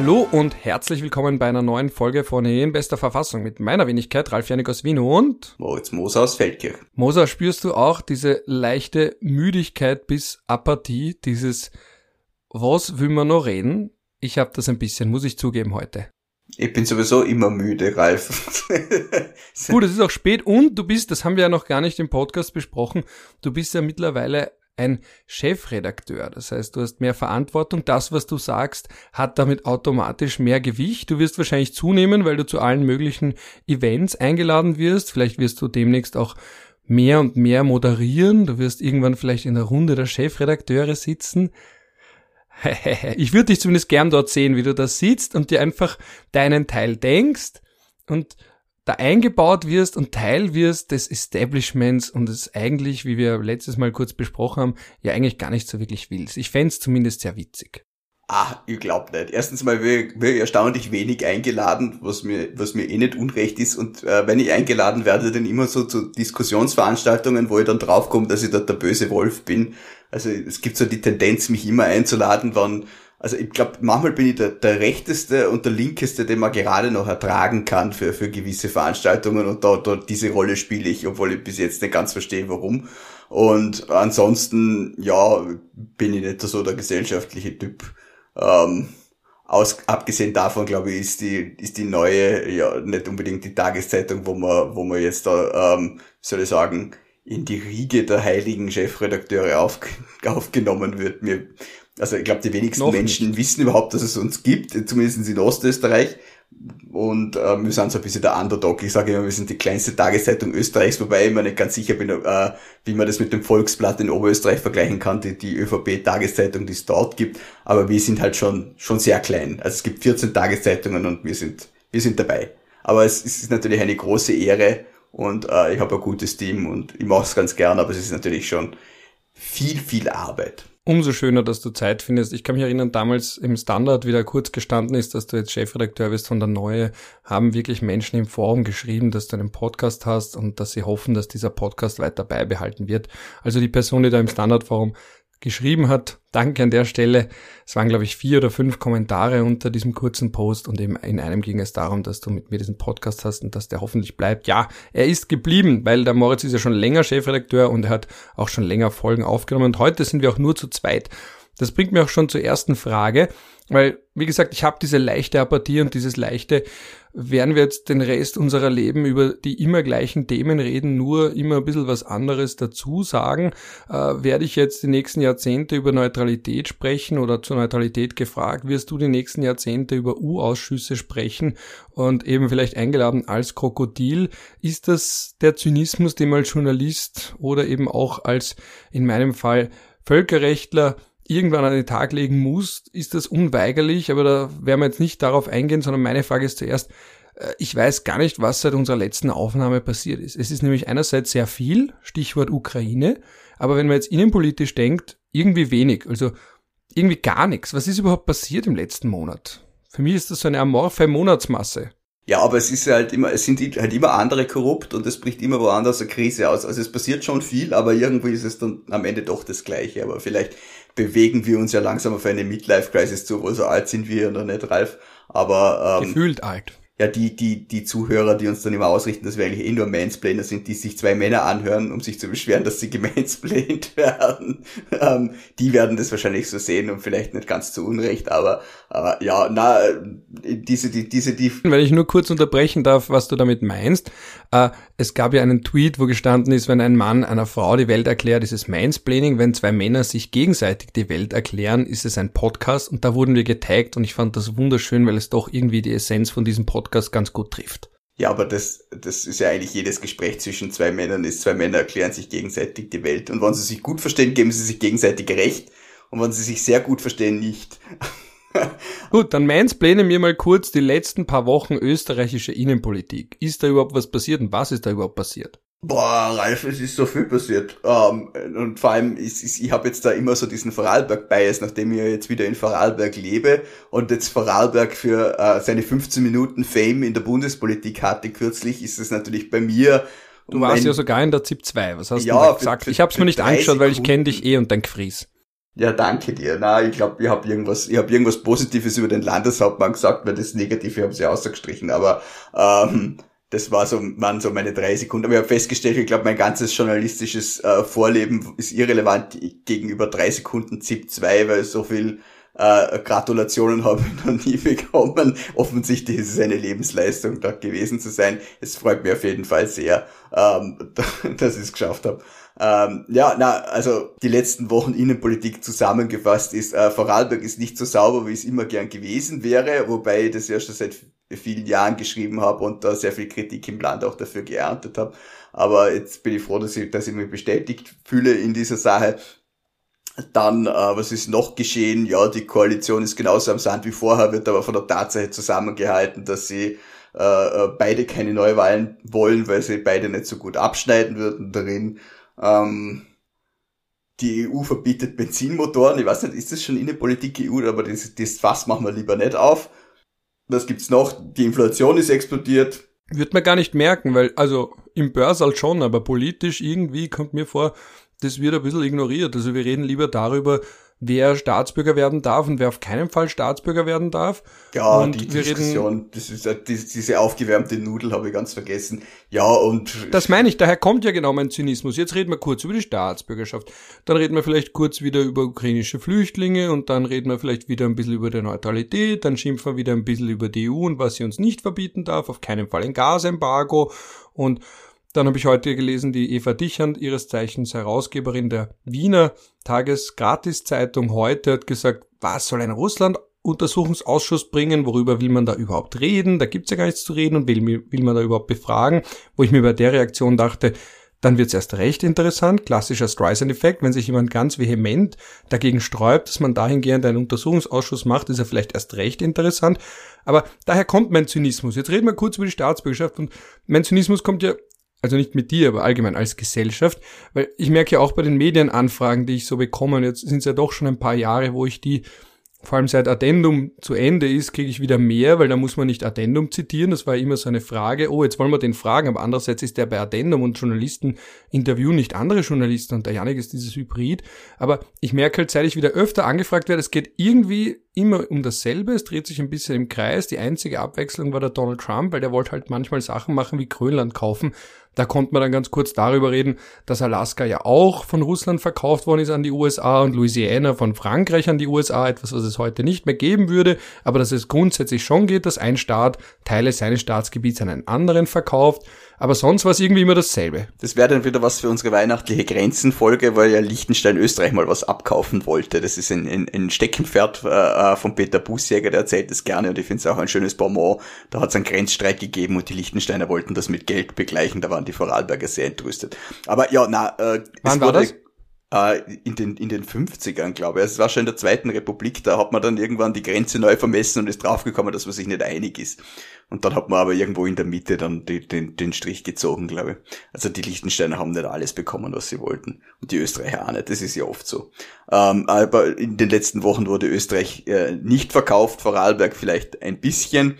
Hallo und herzlich willkommen bei einer neuen Folge von In bester Verfassung mit meiner Wenigkeit Ralf Janik aus Wien und Moritz Moser aus Feldkirch. Moser, spürst du auch diese leichte Müdigkeit bis Apathie, dieses Was will man noch reden? Ich habe das ein bisschen, muss ich zugeben heute. Ich bin sowieso immer müde, Ralf. Gut, es ist auch spät und du bist, das haben wir ja noch gar nicht im Podcast besprochen, du bist ja mittlerweile ein Chefredakteur. Das heißt, du hast mehr Verantwortung. Das, was du sagst, hat damit automatisch mehr Gewicht. Du wirst wahrscheinlich zunehmen, weil du zu allen möglichen Events eingeladen wirst. Vielleicht wirst du demnächst auch mehr und mehr moderieren. Du wirst irgendwann vielleicht in der Runde der Chefredakteure sitzen. Ich würde dich zumindest gern dort sehen, wie du da sitzt und dir einfach deinen Teil denkst und da eingebaut wirst und Teil wirst des Establishments und es eigentlich, wie wir letztes Mal kurz besprochen haben, ja eigentlich gar nicht so wirklich willst. Ich fände zumindest sehr witzig. Ah, ich glaub nicht. Erstens mal wäre ich erstaunlich wenig eingeladen, was mir, was mir eh nicht unrecht ist. Und äh, wenn ich eingeladen werde, dann immer so zu Diskussionsveranstaltungen, wo ich dann draufkomme, dass ich dort der böse Wolf bin. Also es gibt so die Tendenz, mich immer einzuladen, wann also ich glaube, manchmal bin ich der, der rechteste und der linkeste, den man gerade noch ertragen kann für, für gewisse Veranstaltungen und da, da diese Rolle spiele ich, obwohl ich bis jetzt nicht ganz verstehe, warum. Und ansonsten, ja, bin ich nicht so der gesellschaftliche Typ. Ähm, aus, abgesehen davon, glaube ich, ist die, ist die neue, ja, nicht unbedingt die Tageszeitung, wo man, wo man jetzt da, ähm, soll ich sagen, in die Riege der heiligen Chefredakteure auf, aufgenommen wird. Mir, also ich glaube, die wenigsten Noch Menschen nicht. wissen überhaupt, dass es uns gibt, zumindest in Ostösterreich. Und äh, wir sind so ein bisschen der Underdog. Ich sage immer, wir sind die kleinste Tageszeitung Österreichs, wobei ich mir nicht ganz sicher bin, äh, wie man das mit dem Volksblatt in Oberösterreich vergleichen kann, die, die ÖVP-Tageszeitung, die es dort gibt. Aber wir sind halt schon, schon sehr klein. Also es gibt 14 Tageszeitungen und wir sind, wir sind dabei. Aber es, es ist natürlich eine große Ehre und äh, ich habe ein gutes Team und ich mache es ganz gern, aber es ist natürlich schon viel, viel Arbeit umso schöner, dass du Zeit findest. Ich kann mich erinnern, damals im Standard wieder kurz gestanden ist, dass du jetzt Chefredakteur bist von der Neue, haben wirklich Menschen im Forum geschrieben, dass du einen Podcast hast und dass sie hoffen, dass dieser Podcast weiter beibehalten wird. Also die Person, die da im Standardforum geschrieben hat. Danke an der Stelle. Es waren, glaube ich, vier oder fünf Kommentare unter diesem kurzen Post und eben in einem ging es darum, dass du mit mir diesen Podcast hast und dass der hoffentlich bleibt. Ja, er ist geblieben, weil der Moritz ist ja schon länger Chefredakteur und er hat auch schon länger Folgen aufgenommen und heute sind wir auch nur zu zweit. Das bringt mir auch schon zur ersten Frage, weil, wie gesagt, ich habe diese leichte Apathie und dieses leichte, werden wir jetzt den Rest unserer Leben über die immer gleichen Themen reden, nur immer ein bisschen was anderes dazu sagen, äh, werde ich jetzt die nächsten Jahrzehnte über Neutralität sprechen oder zur Neutralität gefragt, wirst du die nächsten Jahrzehnte über U-Ausschüsse sprechen und eben vielleicht eingeladen als Krokodil. Ist das der Zynismus, den man als Journalist oder eben auch als in meinem Fall Völkerrechtler irgendwann an den Tag legen muss, ist das unweigerlich, aber da werden wir jetzt nicht darauf eingehen, sondern meine Frage ist zuerst, äh, ich weiß gar nicht, was seit unserer letzten Aufnahme passiert ist. Es ist nämlich einerseits sehr viel, Stichwort Ukraine, aber wenn man jetzt innenpolitisch denkt, irgendwie wenig, also irgendwie gar nichts. Was ist überhaupt passiert im letzten Monat? Für mich ist das so eine amorphe Monatsmasse. Ja, aber es ist halt immer, es sind halt immer andere korrupt und es bricht immer woanders eine Krise aus. Also es passiert schon viel, aber irgendwie ist es dann am Ende doch das Gleiche. Aber vielleicht bewegen wir uns ja langsam auf eine Midlife-Crisis zu, wo so alt sind wir noch nicht, Ralf. Aber ähm, gefühlt alt ja, die, die, die Zuhörer, die uns dann immer ausrichten, dass wir eigentlich eh nur Mansplainer sind, die sich zwei Männer anhören, um sich zu beschweren, dass sie gemansplained werden, ähm, die werden das wahrscheinlich so sehen und vielleicht nicht ganz zu Unrecht, aber, aber ja, na, diese, die, diese, die. Wenn ich nur kurz unterbrechen darf, was du damit meinst, äh, es gab ja einen Tweet, wo gestanden ist, wenn ein Mann einer Frau die Welt erklärt, ist es Mansplaining, wenn zwei Männer sich gegenseitig die Welt erklären, ist es ein Podcast und da wurden wir getaggt und ich fand das wunderschön, weil es doch irgendwie die Essenz von diesem Podcast Podcast ganz gut trifft. Ja, aber das, das ist ja eigentlich jedes Gespräch zwischen zwei Männern ist, zwei Männer erklären sich gegenseitig die Welt. Und wenn sie sich gut verstehen, geben sie sich gegenseitig recht. Und wenn sie sich sehr gut verstehen, nicht. gut, dann mansplainen mir mal kurz die letzten paar Wochen österreichische Innenpolitik. Ist da überhaupt was passiert und was ist da überhaupt passiert? Boah, Ralf, es ist so viel passiert. Ähm, und vor allem, ich, ich, ich habe jetzt da immer so diesen Vorarlberg-Bias, nachdem ich jetzt wieder in Vorarlberg lebe und jetzt Vorarlberg für uh, seine 15 Minuten Fame in der Bundespolitik hatte kürzlich, ist es natürlich bei mir Du warst ja sogar in der ZIP 2, was hast ja, du gesagt? Für, ich habe es mir nicht angeschaut, weil ich kenne dich eh und dein Fries. Ja, danke dir. Na, ich glaube, ich habe irgendwas, ich habe irgendwas Positives über den Landeshauptmann gesagt, weil das Negative haben sie ausgestrichen. Aber ähm, das war so, waren so meine drei Sekunden. Aber ich habe festgestellt, ich glaube, mein ganzes journalistisches äh, Vorleben ist irrelevant gegenüber drei Sekunden ZIP 2, weil so viel äh, Gratulationen habe ich noch nie bekommen. Offensichtlich ist es eine Lebensleistung, dort gewesen zu sein. Es freut mich auf jeden Fall sehr, ähm, dass ich es geschafft habe. Ähm, ja, na, also die letzten Wochen Innenpolitik zusammengefasst ist, äh, Vorarlberg ist nicht so sauber, wie es immer gern gewesen wäre, wobei das ja schon seit vielen Jahren geschrieben habe und da sehr viel Kritik im Land auch dafür geerntet habe. Aber jetzt bin ich froh, dass ich, dass ich mich bestätigt fühle in dieser Sache. Dann, äh, was ist noch geschehen? Ja, die Koalition ist genauso am Sand wie vorher, wird aber von der Tatsache zusammengehalten, dass sie äh, äh beide keine Neuwahlen wollen, weil sie beide nicht so gut abschneiden würden darin. Ähm, die EU verbietet Benzinmotoren. Ich weiß nicht, ist das schon Innenpolitik EU, aber das, das Fass machen wir lieber nicht auf. Was gibt's noch? Die Inflation ist explodiert. Wird man gar nicht merken, weil, also im Börsal schon, aber politisch irgendwie kommt mir vor, das wird ein bisschen ignoriert. Also wir reden lieber darüber, wer Staatsbürger werden darf und wer auf keinen Fall Staatsbürger werden darf. Ja, und die Diskussion, reden, das ist diese aufgewärmte Nudel, habe ich ganz vergessen. Ja, und... Das meine ich, daher kommt ja genau mein Zynismus. Jetzt reden wir kurz über die Staatsbürgerschaft. Dann reden wir vielleicht kurz wieder über ukrainische Flüchtlinge und dann reden wir vielleicht wieder ein bisschen über die Neutralität, dann schimpfen wir wieder ein bisschen über die EU und was sie uns nicht verbieten darf, auf keinen Fall ein Gasembargo und dann habe ich heute gelesen, die Eva Dichand, ihres Zeichens Herausgeberin der Wiener Tagesgratiszeitung heute, hat gesagt, was soll ein Russland-Untersuchungsausschuss bringen? Worüber will man da überhaupt reden? Da gibt's ja gar nichts zu reden und will, will man da überhaupt befragen? Wo ich mir bei der Reaktion dachte, dann wird's erst recht interessant, klassischer Streisand-Effekt, wenn sich jemand ganz vehement dagegen sträubt, dass man dahingehend einen Untersuchungsausschuss macht, ist er vielleicht erst recht interessant. Aber daher kommt mein Zynismus. Jetzt reden wir kurz über die Staatsbürgerschaft und mein Zynismus kommt ja also nicht mit dir, aber allgemein als Gesellschaft, weil ich merke ja auch bei den Medienanfragen, die ich so bekomme, und jetzt sind es ja doch schon ein paar Jahre, wo ich die vor allem seit Addendum zu Ende ist, kriege ich wieder mehr, weil da muss man nicht Addendum zitieren. Das war immer so eine Frage, oh, jetzt wollen wir den fragen, aber andererseits ist der bei Addendum und Journalisten interviewen nicht andere Journalisten und der Janik ist dieses Hybrid. Aber ich merke halt, seit ich wieder öfter angefragt werde, es geht irgendwie immer um dasselbe, es dreht sich ein bisschen im Kreis. Die einzige Abwechslung war der Donald Trump, weil der wollte halt manchmal Sachen machen wie Grönland kaufen. Da konnte man dann ganz kurz darüber reden, dass Alaska ja auch von Russland verkauft worden ist an die USA und Louisiana von Frankreich an die USA, etwas, was es heute nicht mehr geben würde, aber dass es grundsätzlich schon geht, dass ein Staat Teile seines Staatsgebiets an einen anderen verkauft. Aber sonst war es irgendwie immer dasselbe. Das wäre dann wieder was für unsere weihnachtliche Grenzenfolge, weil ja Liechtenstein Österreich mal was abkaufen wollte. Das ist ein, ein, ein Steckenpferd äh, äh von Peter Busjäger, der erzählt das gerne und ich finde es auch ein schönes Bonmot. Da hat es einen Grenzstreik gegeben und die Liechtensteiner wollten das mit Geld begleichen. Da waren die Vorarlberger sehr entrüstet. Aber ja, na, äh, Wann war das? Äh, in den, in den 50ern, glaube ich. Es war schon in der Zweiten Republik, da hat man dann irgendwann die Grenze neu vermessen und ist draufgekommen, dass man sich nicht einig ist. Und dann hat man aber irgendwo in der Mitte dann die, den, den Strich gezogen, glaube ich. Also die Liechtensteiner haben nicht alles bekommen, was sie wollten. Und die Österreicher auch nicht. Das ist ja oft so. Ähm, aber in den letzten Wochen wurde Österreich äh, nicht verkauft, Vorarlberg vielleicht ein bisschen.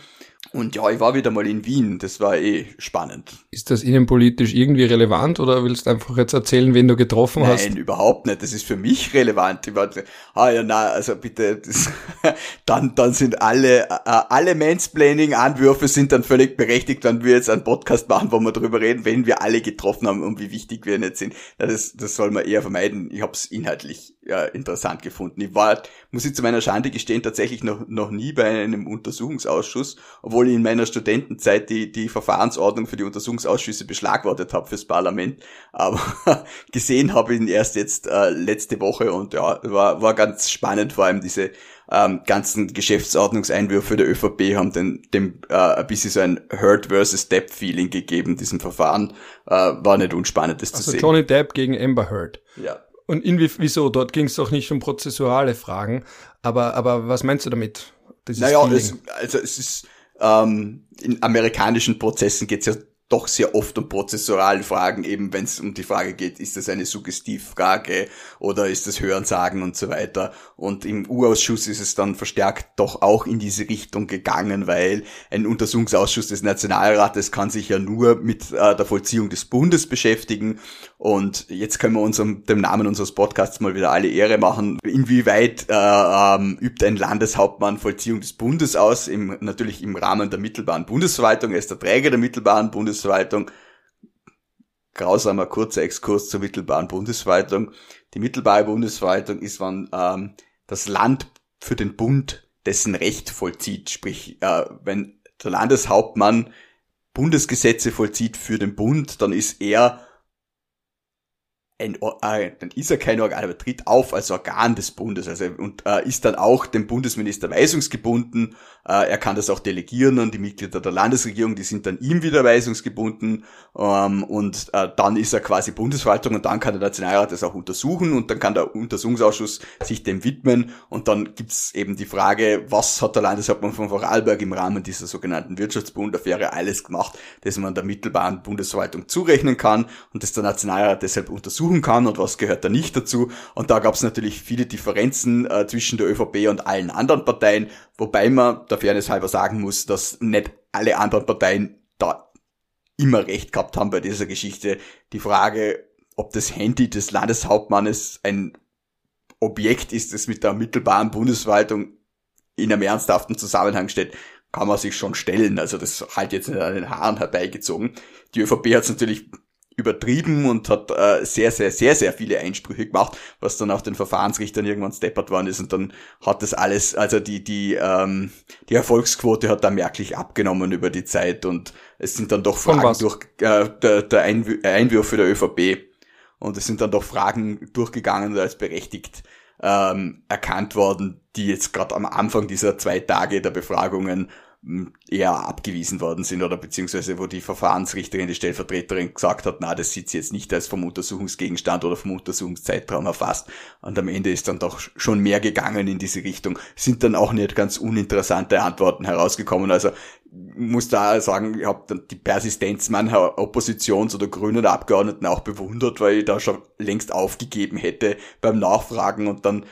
Und ja, ich war wieder mal in Wien, das war eh spannend. Ist das innenpolitisch irgendwie relevant oder willst du einfach jetzt erzählen, wen du getroffen Nein, hast? Nein, überhaupt nicht. Das ist für mich relevant. Ich war, ah ja, na, also bitte, das, dann, dann sind alle, äh, alle Mansplaining-Anwürfe sind dann völlig berechtigt, wenn wir jetzt einen Podcast machen, wo wir drüber reden, wenn wir alle getroffen haben und wie wichtig wir nicht sind. Das, das soll man eher vermeiden. Ich habe es inhaltlich ja, interessant gefunden. Ich war, muss ich zu meiner Schande gestehen, tatsächlich noch, noch nie bei einem Untersuchungsausschuss, obwohl ich in meiner Studentenzeit die, die Verfahrensordnung für die Untersuchungsausschüsse beschlagwortet habe fürs Parlament. Aber gesehen habe ich ihn erst jetzt äh, letzte Woche und ja, war, war ganz spannend, vor allem diese ähm, ganzen Geschäftsordnungseinwürfe der ÖVP haben den, dem äh, ein bisschen so ein Hurt versus Depp Feeling gegeben, diesem Verfahren. Äh, war nicht unspannend, das also zu sehen. Johnny Depp gegen Amber Heard. Ja. Und inwie, wieso? Dort ging es doch nicht um prozessuale Fragen. Aber, aber was meinst du damit? naja, es, also es ist, ähm, in amerikanischen Prozessen geht es ja doch sehr oft um prozessualen Fragen, eben wenn es um die Frage geht, ist das eine Suggestivfrage oder ist das Hörensagen und so weiter. Und im U-Ausschuss ist es dann verstärkt doch auch in diese Richtung gegangen, weil ein Untersuchungsausschuss des Nationalrates kann sich ja nur mit äh, der Vollziehung des Bundes beschäftigen. Und jetzt können wir unserem, dem Namen unseres Podcasts mal wieder alle Ehre machen. Inwieweit äh, ähm, übt ein Landeshauptmann Vollziehung des Bundes aus? Im, natürlich im Rahmen der mittelbaren Bundesverwaltung. Er ist der Träger der mittelbaren Bundesverwaltung Bundesverwaltung. Grausamer kurzer Exkurs zur mittelbaren Bundesverwaltung. Die mittelbare Bundesverwaltung ist, wann ähm, das Land für den Bund dessen Recht vollzieht. Sprich, äh, wenn der Landeshauptmann Bundesgesetze vollzieht für den Bund, dann ist er ein, äh, dann ist er kein Organ, aber tritt auf als Organ des Bundes, also und äh, ist dann auch dem Bundesminister weisungsgebunden. Äh, er kann das auch delegieren an die Mitglieder der Landesregierung, die sind dann ihm wieder weisungsgebunden. Ähm, und äh, dann ist er quasi Bundesverwaltung und dann kann der Nationalrat das auch untersuchen und dann kann der Untersuchungsausschuss sich dem widmen. Und dann gibt's eben die Frage, was hat der Landeshauptmann von Vorarlberg im Rahmen dieser sogenannten Wirtschaftsbundaffäre alles gemacht, das man der mittelbaren Bundesverwaltung zurechnen kann und das der Nationalrat deshalb untersucht suchen kann und was gehört da nicht dazu. Und da gab es natürlich viele Differenzen äh, zwischen der ÖVP und allen anderen Parteien, wobei man der Fairness halber sagen muss, dass nicht alle anderen Parteien da immer recht gehabt haben bei dieser Geschichte. Die Frage, ob das Handy des Landeshauptmannes ein Objekt ist, das mit der mittelbaren Bundesverwaltung in einem ernsthaften Zusammenhang steht, kann man sich schon stellen. Also das halt jetzt an den Haaren herbeigezogen. Die ÖVP hat es natürlich übertrieben und hat äh, sehr, sehr, sehr, sehr viele Einsprüche gemacht, was dann auch den Verfahrensrichtern irgendwann steppert worden ist. Und dann hat das alles, also die, die, ähm, die Erfolgsquote hat da merklich abgenommen über die Zeit. Und es sind dann doch Fragen durch äh, der, der Einw Einwürfe der ÖVP. Und es sind dann doch Fragen durchgegangen und als berechtigt ähm, erkannt worden, die jetzt gerade am Anfang dieser zwei Tage der Befragungen eher abgewiesen worden sind oder beziehungsweise wo die Verfahrensrichterin, die Stellvertreterin gesagt hat, na, das sieht sie jetzt nicht als vom Untersuchungsgegenstand oder vom Untersuchungszeitraum erfasst. Und am Ende ist dann doch schon mehr gegangen in diese Richtung. Sind dann auch nicht ganz uninteressante Antworten herausgekommen. Also muss da sagen, ich habe die Persistenz mancher Oppositions- oder grünen Abgeordneten auch bewundert, weil ich da schon längst aufgegeben hätte beim Nachfragen und dann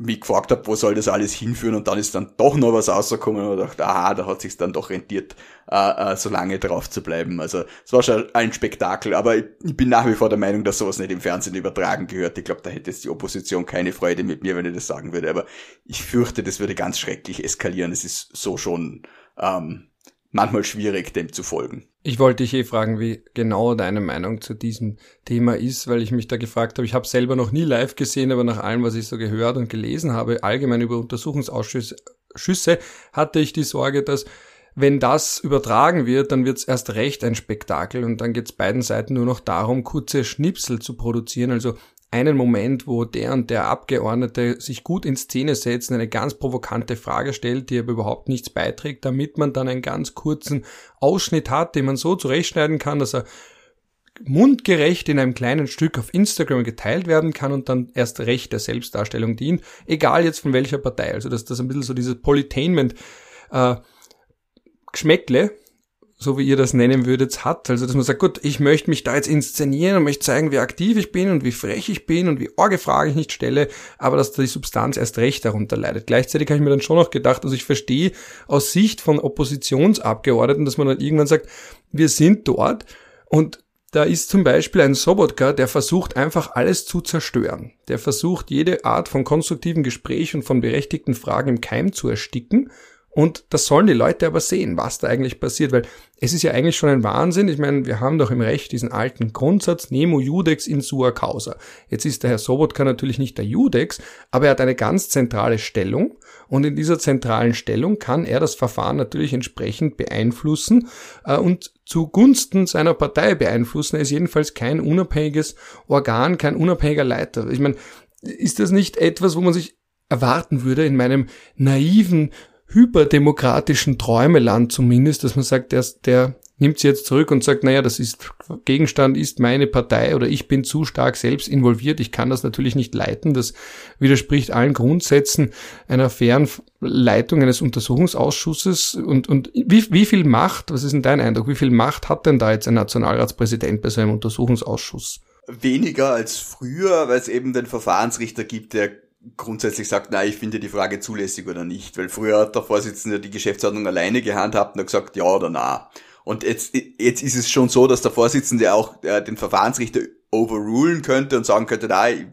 mich gefragt habe, wo soll das alles hinführen und dann ist dann doch noch was rausgekommen und dachte, aha, da hat sich dann doch rentiert, äh, äh, so lange drauf zu bleiben. Also es war schon ein Spektakel, aber ich, ich, bin nach wie vor der Meinung, dass sowas nicht im Fernsehen übertragen gehört. Ich glaube, da hätte jetzt die Opposition keine Freude mit mir, wenn ich das sagen würde, aber ich fürchte, das würde ganz schrecklich eskalieren. Es ist so schon ähm, manchmal schwierig, dem zu folgen. Ich wollte dich eh fragen, wie genau deine Meinung zu diesem Thema ist, weil ich mich da gefragt habe. Ich habe selber noch nie live gesehen, aber nach allem, was ich so gehört und gelesen habe, allgemein über Untersuchungsausschüsse, hatte ich die Sorge, dass wenn das übertragen wird, dann wird es erst recht ein Spektakel und dann geht es beiden Seiten nur noch darum, kurze Schnipsel zu produzieren, also einen Moment, wo der und der Abgeordnete sich gut in Szene setzt, eine ganz provokante Frage stellt, die aber überhaupt nichts beiträgt, damit man dann einen ganz kurzen Ausschnitt hat, den man so zurechtschneiden kann, dass er mundgerecht in einem kleinen Stück auf Instagram geteilt werden kann und dann erst recht der Selbstdarstellung dient, egal jetzt von welcher Partei. Also dass das ein bisschen so dieses Polytainment äh, Geschmäckle so wie ihr das nennen würdet, hat. Also, dass man sagt, gut, ich möchte mich da jetzt inszenieren und möchte zeigen, wie aktiv ich bin und wie frech ich bin und wie orge Frage ich nicht stelle, aber dass die Substanz erst recht darunter leidet. Gleichzeitig habe ich mir dann schon noch gedacht, also ich verstehe aus Sicht von Oppositionsabgeordneten, dass man dann irgendwann sagt, wir sind dort und da ist zum Beispiel ein Sobotka, der versucht einfach alles zu zerstören. Der versucht jede Art von konstruktiven Gespräch und von berechtigten Fragen im Keim zu ersticken und das sollen die Leute aber sehen, was da eigentlich passiert, weil es ist ja eigentlich schon ein Wahnsinn. Ich meine, wir haben doch im Recht diesen alten Grundsatz, Nemo Judex in sua causa. Jetzt ist der Herr Sobotka natürlich nicht der Judex, aber er hat eine ganz zentrale Stellung und in dieser zentralen Stellung kann er das Verfahren natürlich entsprechend beeinflussen äh, und zugunsten seiner Partei beeinflussen. Er ist jedenfalls kein unabhängiges Organ, kein unabhängiger Leiter. Ich meine, ist das nicht etwas, wo man sich erwarten würde in meinem naiven hyperdemokratischen Träumeland zumindest, dass man sagt, der, der nimmt sie jetzt zurück und sagt, naja, das ist, Gegenstand ist meine Partei oder ich bin zu stark selbst involviert, ich kann das natürlich nicht leiten, das widerspricht allen Grundsätzen einer fairen Leitung eines Untersuchungsausschusses und, und wie, wie viel Macht, was ist denn dein Eindruck, wie viel Macht hat denn da jetzt ein Nationalratspräsident bei so einem Untersuchungsausschuss? Weniger als früher, weil es eben den Verfahrensrichter gibt, der grundsätzlich sagt, na, ich finde die Frage zulässig oder nicht, weil früher hat der Vorsitzende die Geschäftsordnung alleine gehandhabt und hat gesagt, ja oder na. Und jetzt, jetzt ist es schon so, dass der Vorsitzende auch äh, den Verfahrensrichter overrulen könnte und sagen könnte, na, ich,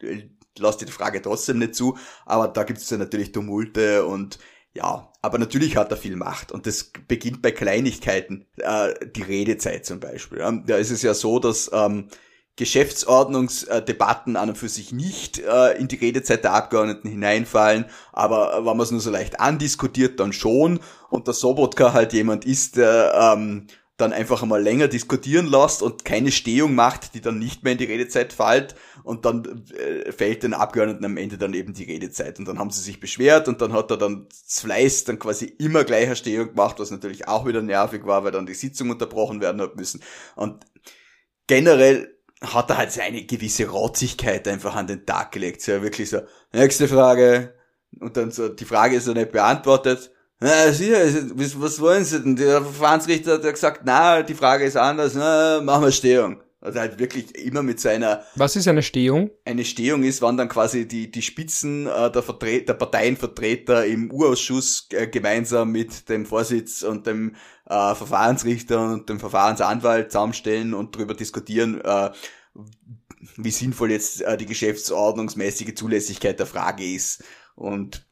ich lass die Frage trotzdem nicht zu, aber da gibt es ja natürlich Tumulte und ja, aber natürlich hat er viel Macht und das beginnt bei Kleinigkeiten, äh, die Redezeit zum Beispiel. Ja. Da ist es ja so, dass ähm, Geschäftsordnungsdebatten an und für sich nicht äh, in die Redezeit der Abgeordneten hineinfallen, aber wenn man es nur so leicht andiskutiert, dann schon. Und der Sobotka halt jemand ist, der ähm, dann einfach einmal länger diskutieren lässt und keine Stehung macht, die dann nicht mehr in die Redezeit fällt. Und dann äh, fällt den Abgeordneten am Ende dann eben die Redezeit. Und dann haben sie sich beschwert und dann hat er dann Fleiß dann quasi immer gleicher Stehung gemacht, was natürlich auch wieder nervig war, weil dann die Sitzung unterbrochen werden hat müssen. Und generell hat er halt seine gewisse Rotzigkeit einfach an den Tag gelegt. So wirklich so, nächste Frage. Und dann so, die Frage ist so nicht beantwortet. Na, sicher, was, wollen Sie denn? Der Verfahrensrichter hat ja gesagt, na, die Frage ist anders, na, machen wir Stehung. Also halt wirklich immer mit seiner. Was ist eine Stehung? Eine Stehung ist, wann dann quasi die, die Spitzen äh, der, Vertre der Parteienvertreter im Urausschuss äh, gemeinsam mit dem Vorsitz und dem äh, Verfahrensrichter und dem Verfahrensanwalt zusammenstellen und darüber diskutieren, äh, wie sinnvoll jetzt äh, die geschäftsordnungsmäßige Zulässigkeit der Frage ist. Und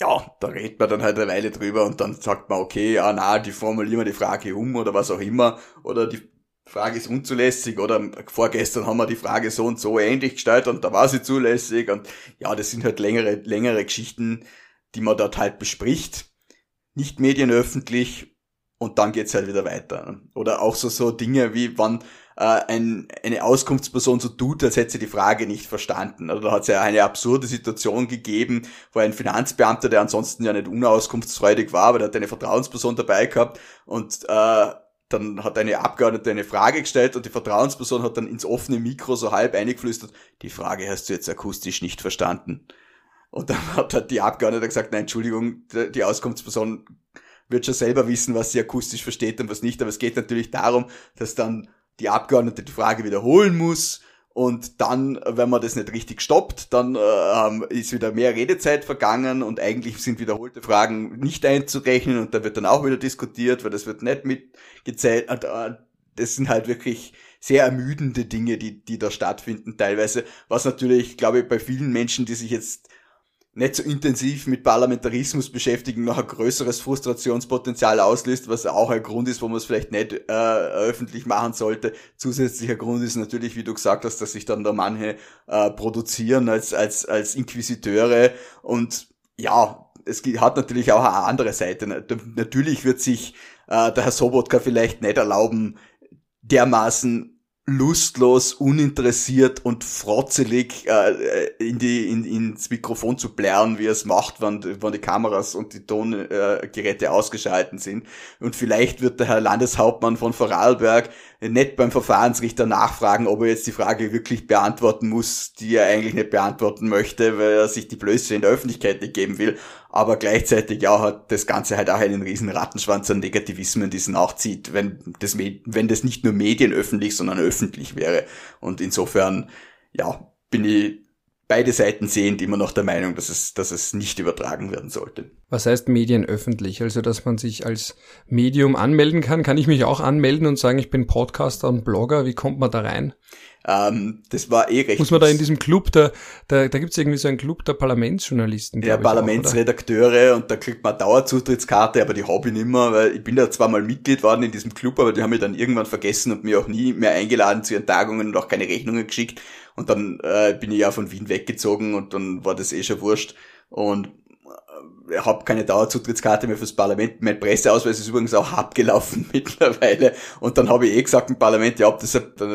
ja, da redet man dann halt eine Weile drüber und dann sagt man, okay, ah na, die formulieren wir die Frage um oder was auch immer. Oder die Frage ist unzulässig oder vorgestern haben wir die Frage so und so ähnlich gestellt und da war sie zulässig und ja, das sind halt längere, längere Geschichten, die man dort halt bespricht. Nicht medienöffentlich und dann geht's halt wieder weiter. Oder auch so, so Dinge wie wann äh, ein, eine Auskunftsperson so tut, als hätte sie die Frage nicht verstanden. Also da hat es ja eine absurde Situation gegeben, wo ein Finanzbeamter, der ansonsten ja nicht unauskunftsfreudig war, aber der hat eine Vertrauensperson dabei gehabt und äh, dann hat eine Abgeordnete eine Frage gestellt und die Vertrauensperson hat dann ins offene Mikro so halb eingeflüstert, die Frage hast du jetzt akustisch nicht verstanden. Und dann hat halt die Abgeordnete gesagt, nein, Entschuldigung, die Auskunftsperson wird schon selber wissen, was sie akustisch versteht und was nicht, aber es geht natürlich darum, dass dann die Abgeordnete die Frage wiederholen muss. Und dann, wenn man das nicht richtig stoppt, dann äh, ist wieder mehr Redezeit vergangen und eigentlich sind wiederholte Fragen nicht einzurechnen und da wird dann auch wieder diskutiert, weil das wird nicht mitgezählt. Und, äh, das sind halt wirklich sehr ermüdende Dinge, die, die da stattfinden teilweise, was natürlich, glaube ich, bei vielen Menschen, die sich jetzt nicht so intensiv mit Parlamentarismus beschäftigen, noch ein größeres Frustrationspotenzial auslöst, was auch ein Grund ist, wo man es vielleicht nicht äh, öffentlich machen sollte. Zusätzlicher Grund ist natürlich, wie du gesagt hast, dass sich dann da manche äh, produzieren als, als, als Inquisiteure und ja, es hat natürlich auch eine andere Seite. Natürlich wird sich äh, der Herr Sobotka vielleicht nicht erlauben, dermaßen lustlos, uninteressiert und frotzelig äh, in die, in, ins Mikrofon zu blären, wie er es macht, wenn, wenn die Kameras und die Tongeräte äh, ausgeschalten sind. Und vielleicht wird der Herr Landeshauptmann von Vorarlberg nicht beim Verfahrensrichter nachfragen, ob er jetzt die Frage wirklich beantworten muss, die er eigentlich nicht beantworten möchte, weil er sich die Blöße in der Öffentlichkeit nicht geben will. Aber gleichzeitig ja hat das Ganze halt auch einen riesen Rattenschwanz an Negativismen, die es nachzieht, wenn das, wenn das nicht nur medienöffentlich, sondern öffentlich wäre. Und insofern, ja, bin ich beide Seiten sehend immer noch der Meinung, dass es, dass es nicht übertragen werden sollte. Was heißt Medien öffentlich? Also, dass man sich als Medium anmelden kann. Kann ich mich auch anmelden und sagen, ich bin Podcaster und Blogger? Wie kommt man da rein? Ähm, das war eh recht. Muss man da in diesem Club, da, da, da gibt es irgendwie so einen Club der Parlamentsjournalisten. Ja, Parlamentsredakteure auch, und da kriegt man Dauerzutrittskarte, aber die habe ich nicht mehr, weil ich bin da zwar mal Mitglied worden in diesem Club, aber die haben mich dann irgendwann vergessen und mir auch nie mehr eingeladen zu ihren Tagungen und auch keine Rechnungen geschickt. Und dann äh, bin ich ja von Wien weggezogen und dann war das eh schon wurscht. Und habe keine Dauerzutrittskarte mehr fürs Parlament. Mein Presseausweis ist übrigens auch abgelaufen mittlerweile. Und dann habe ich eh gesagt im Parlament, ja, das,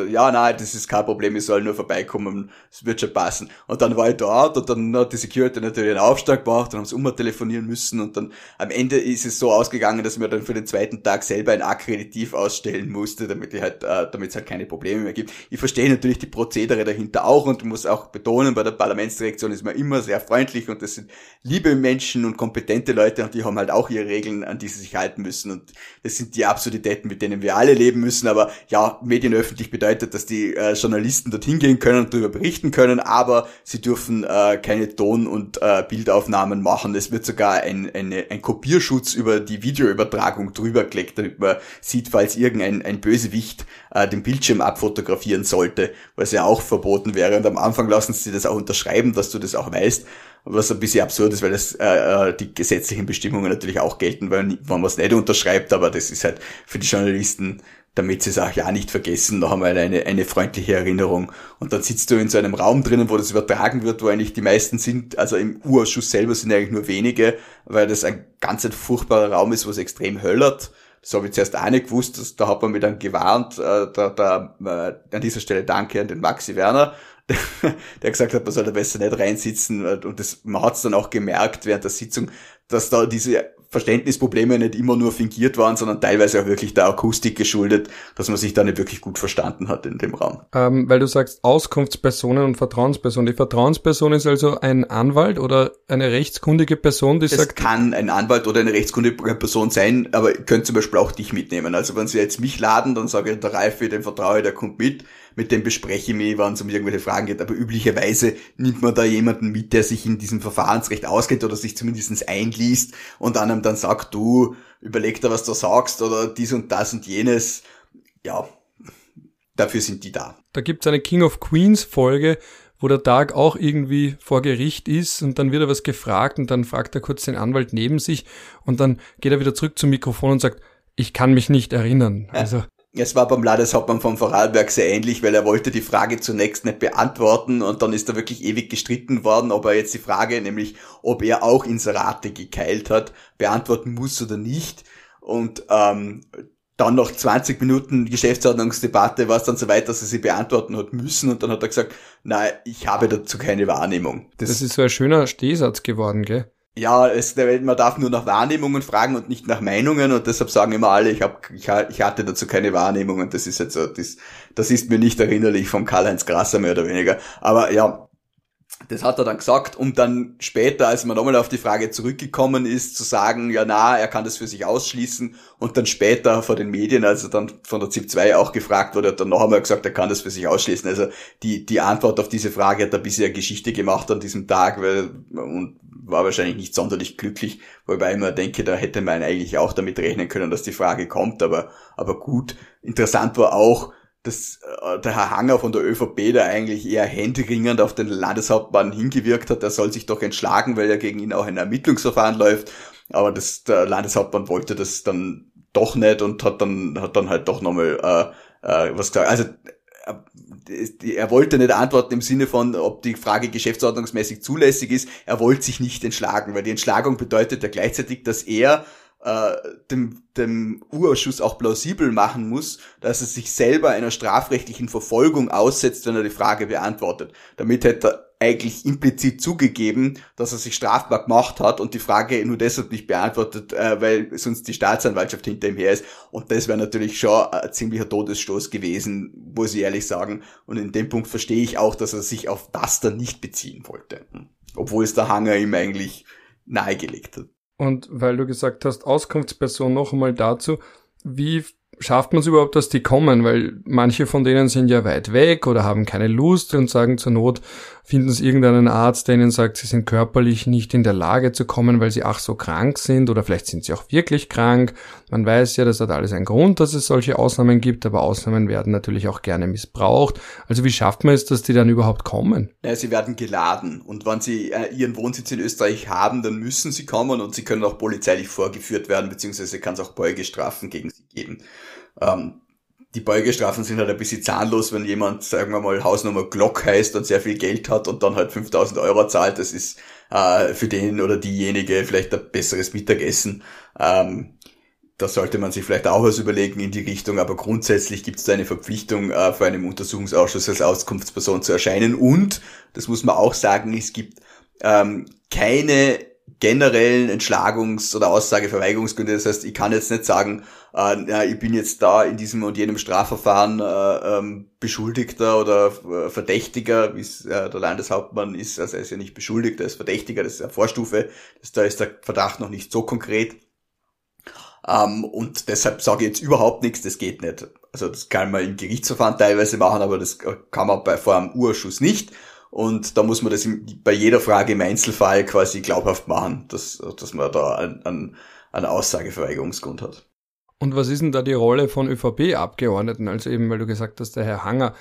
ja, nein, das ist kein Problem, ich soll nur vorbeikommen, es wird schon passen. Und dann war ich dort und dann hat die Security natürlich einen Aufschlag gemacht, dann haben sie immer telefonieren müssen und dann am Ende ist es so ausgegangen, dass mir dann für den zweiten Tag selber ein Akkreditiv ausstellen musste, damit ich halt, äh, damit es halt keine Probleme mehr gibt. Ich verstehe natürlich die Prozedere dahinter auch und muss auch betonen, bei der Parlamentsdirektion ist man immer sehr freundlich und das sind liebe Menschen und kompetente Leute und die haben halt auch ihre Regeln, an die sie sich halten müssen. Und das sind die Absurditäten, mit denen wir alle leben müssen. Aber ja, medienöffentlich bedeutet, dass die äh, Journalisten dorthin gehen können und darüber berichten können, aber sie dürfen äh, keine Ton- und äh, Bildaufnahmen machen. Es wird sogar ein, eine, ein Kopierschutz über die Videoübertragung drüber gelegt, damit man sieht, falls irgendein ein Bösewicht äh, den Bildschirm abfotografieren sollte, was ja auch verboten wäre. Und am Anfang lassen sie das auch unterschreiben, dass du das auch weißt was ein bisschen absurd ist, weil das, äh, äh, die gesetzlichen Bestimmungen natürlich auch gelten, weil man es nicht unterschreibt, aber das ist halt für die Journalisten, damit sie es auch ja nicht vergessen, noch einmal eine, eine freundliche Erinnerung. Und dann sitzt du in so einem Raum drinnen, wo das übertragen wird, wo eigentlich die meisten sind, also im Urausschuss selber sind eigentlich nur wenige, weil das ein ganz ein furchtbarer Raum ist, wo es extrem höllert. Das habe ich zuerst auch nicht gewusst, das, da hat man mir dann gewarnt, äh, da, da, äh, an dieser Stelle danke an den Maxi Werner, der gesagt hat, man soll da besser nicht reinsitzen. Und das, man hat es dann auch gemerkt während der Sitzung, dass da diese Verständnisprobleme nicht immer nur fingiert waren, sondern teilweise auch wirklich der Akustik geschuldet, dass man sich da nicht wirklich gut verstanden hat in dem Raum. Ähm, weil du sagst Auskunftspersonen und Vertrauenspersonen. Die Vertrauensperson ist also ein Anwalt oder eine rechtskundige Person, die es sagt... Es kann ein Anwalt oder eine rechtskundige Person sein, aber ihr könnt zum Beispiel auch dich mitnehmen. Also wenn sie jetzt mich laden, dann sage ich, der Ralf, den vertraue der kommt mit mit dem bespreche ich mich, wenn es um irgendwelche Fragen geht. Aber üblicherweise nimmt man da jemanden mit, der sich in diesem Verfahrensrecht auskennt oder sich zumindest einliest und einem dann sagt, du, überleg da, was du sagst oder dies und das und jenes. Ja, dafür sind die da. Da gibt's eine King of Queens Folge, wo der Tag auch irgendwie vor Gericht ist und dann wird er was gefragt und dann fragt er kurz den Anwalt neben sich und dann geht er wieder zurück zum Mikrofon und sagt, ich kann mich nicht erinnern. Also es war beim Landeshauptmann von Vorarlberg sehr ähnlich, weil er wollte die Frage zunächst nicht beantworten und dann ist da wirklich ewig gestritten worden, ob er jetzt die Frage, nämlich ob er auch Inserate gekeilt hat, beantworten muss oder nicht. Und ähm, dann noch 20 Minuten Geschäftsordnungsdebatte war es dann so weit, dass er sie beantworten hat müssen und dann hat er gesagt, nein, ich habe dazu keine Wahrnehmung. Das, das ist so ein schöner Stehsatz geworden, gell? Ja, es, man darf nur nach Wahrnehmungen fragen und nicht nach Meinungen und deshalb sagen immer alle, ich, hab, ich, ich hatte dazu keine Wahrnehmungen. Das ist jetzt so, das, das ist mir nicht erinnerlich vom Karl-Heinz Grasser mehr oder weniger. Aber ja, das hat er dann gesagt, um dann später, als man nochmal auf die Frage zurückgekommen ist, zu sagen, ja na, er kann das für sich ausschließen und dann später vor den Medien, also dann von der ZIP 2 auch gefragt wurde, hat dann noch einmal gesagt, er kann das für sich ausschließen. Also die, die Antwort auf diese Frage hat er bisher Geschichte gemacht an diesem Tag weil, und war wahrscheinlich nicht sonderlich glücklich, wobei ich mir denke, da hätte man eigentlich auch damit rechnen können, dass die Frage kommt, aber, aber gut. Interessant war auch, dass äh, der Herr Hanger von der ÖVP da eigentlich eher händeringend auf den Landeshauptmann hingewirkt hat, er soll sich doch entschlagen, weil ja gegen ihn auch ein Ermittlungsverfahren läuft. Aber das, der Landeshauptmann wollte das dann doch nicht und hat dann, hat dann halt doch nochmal äh, äh, was gesagt. Also er wollte nicht antworten im Sinne von, ob die Frage geschäftsordnungsmäßig zulässig ist. Er wollte sich nicht entschlagen, weil die Entschlagung bedeutet ja gleichzeitig, dass er äh, dem, dem Urausschuss auch plausibel machen muss, dass er sich selber einer strafrechtlichen Verfolgung aussetzt, wenn er die Frage beantwortet. Damit hätte er eigentlich implizit zugegeben, dass er sich strafbar gemacht hat und die Frage nur deshalb nicht beantwortet, äh, weil sonst die Staatsanwaltschaft hinter ihm her ist. Und das wäre natürlich schon ein ziemlicher Todesstoß gewesen, muss ich ehrlich sagen. Und in dem Punkt verstehe ich auch, dass er sich auf das dann nicht beziehen wollte. Obwohl es der Hanger ihm eigentlich nahegelegt hat. Und weil du gesagt hast, Auskunftsperson noch einmal dazu, wie schafft man es überhaupt, dass die kommen? Weil manche von denen sind ja weit weg oder haben keine Lust und sagen zur Not, finden es irgendeinen Arzt, der ihnen sagt, sie sind körperlich nicht in der Lage zu kommen, weil sie ach so krank sind oder vielleicht sind sie auch wirklich krank. Man weiß ja, das hat alles einen Grund, dass es solche Ausnahmen gibt, aber Ausnahmen werden natürlich auch gerne missbraucht. Also wie schafft man es, dass die dann überhaupt kommen? Ja, sie werden geladen und wenn sie äh, ihren Wohnsitz in Österreich haben, dann müssen sie kommen und sie können auch polizeilich vorgeführt werden, beziehungsweise kann es auch Beugestrafen gegen sie geben. Ähm, die Beugestrafen sind halt ein bisschen zahnlos, wenn jemand, sagen wir mal, Hausnummer Glock heißt und sehr viel Geld hat und dann halt 5000 Euro zahlt. Das ist äh, für den oder diejenige vielleicht ein besseres Mittagessen. Ähm, da sollte man sich vielleicht auch was überlegen in die Richtung, aber grundsätzlich gibt es da eine Verpflichtung, äh, vor einem Untersuchungsausschuss als Auskunftsperson zu erscheinen. Und, das muss man auch sagen, es gibt ähm, keine generellen Entschlagungs- oder Aussageverweigerungsgründe. Das heißt, ich kann jetzt nicht sagen, äh, ja, ich bin jetzt da in diesem und jenem Strafverfahren äh, ähm, Beschuldigter oder äh, Verdächtiger, wie es äh, der Landeshauptmann ist. Also er ist ja nicht Beschuldigter, er ist Verdächtiger, das ist eine Vorstufe. Das, da ist der Verdacht noch nicht so konkret. Ähm, und deshalb sage ich jetzt überhaupt nichts, das geht nicht. Also das kann man im Gerichtsverfahren teilweise machen, aber das kann man bei vor einem Urschuss nicht. Und da muss man das bei jeder Frage im Einzelfall quasi glaubhaft machen, dass, dass man da einen, einen Aussageverweigerungsgrund hat. Und was ist denn da die Rolle von ÖVP-Abgeordneten? Also eben, weil du gesagt hast, der Herr Hanger,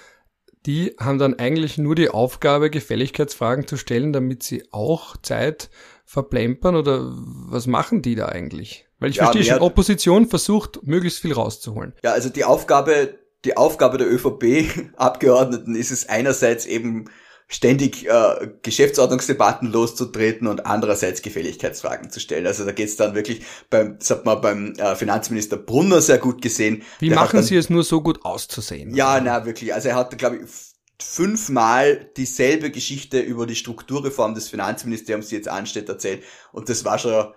die haben dann eigentlich nur die Aufgabe, Gefälligkeitsfragen zu stellen, damit sie auch Zeit verplempern oder was machen die da eigentlich? Weil ich ja, verstehe schon, Opposition versucht, möglichst viel rauszuholen. Ja, also die Aufgabe, die Aufgabe der ÖVP-Abgeordneten ist es einerseits eben ständig äh, Geschäftsordnungsdebatten loszutreten und andererseits Gefälligkeitsfragen zu stellen. Also da geht's dann wirklich beim, das hat man beim äh, Finanzminister Brunner sehr gut gesehen. Wie machen dann, Sie es nur so gut auszusehen? Ja, na wirklich. Also er hat, glaube ich, fünfmal dieselbe Geschichte über die Strukturreform des Finanzministeriums, die jetzt ansteht, erzählt. Und das war schon,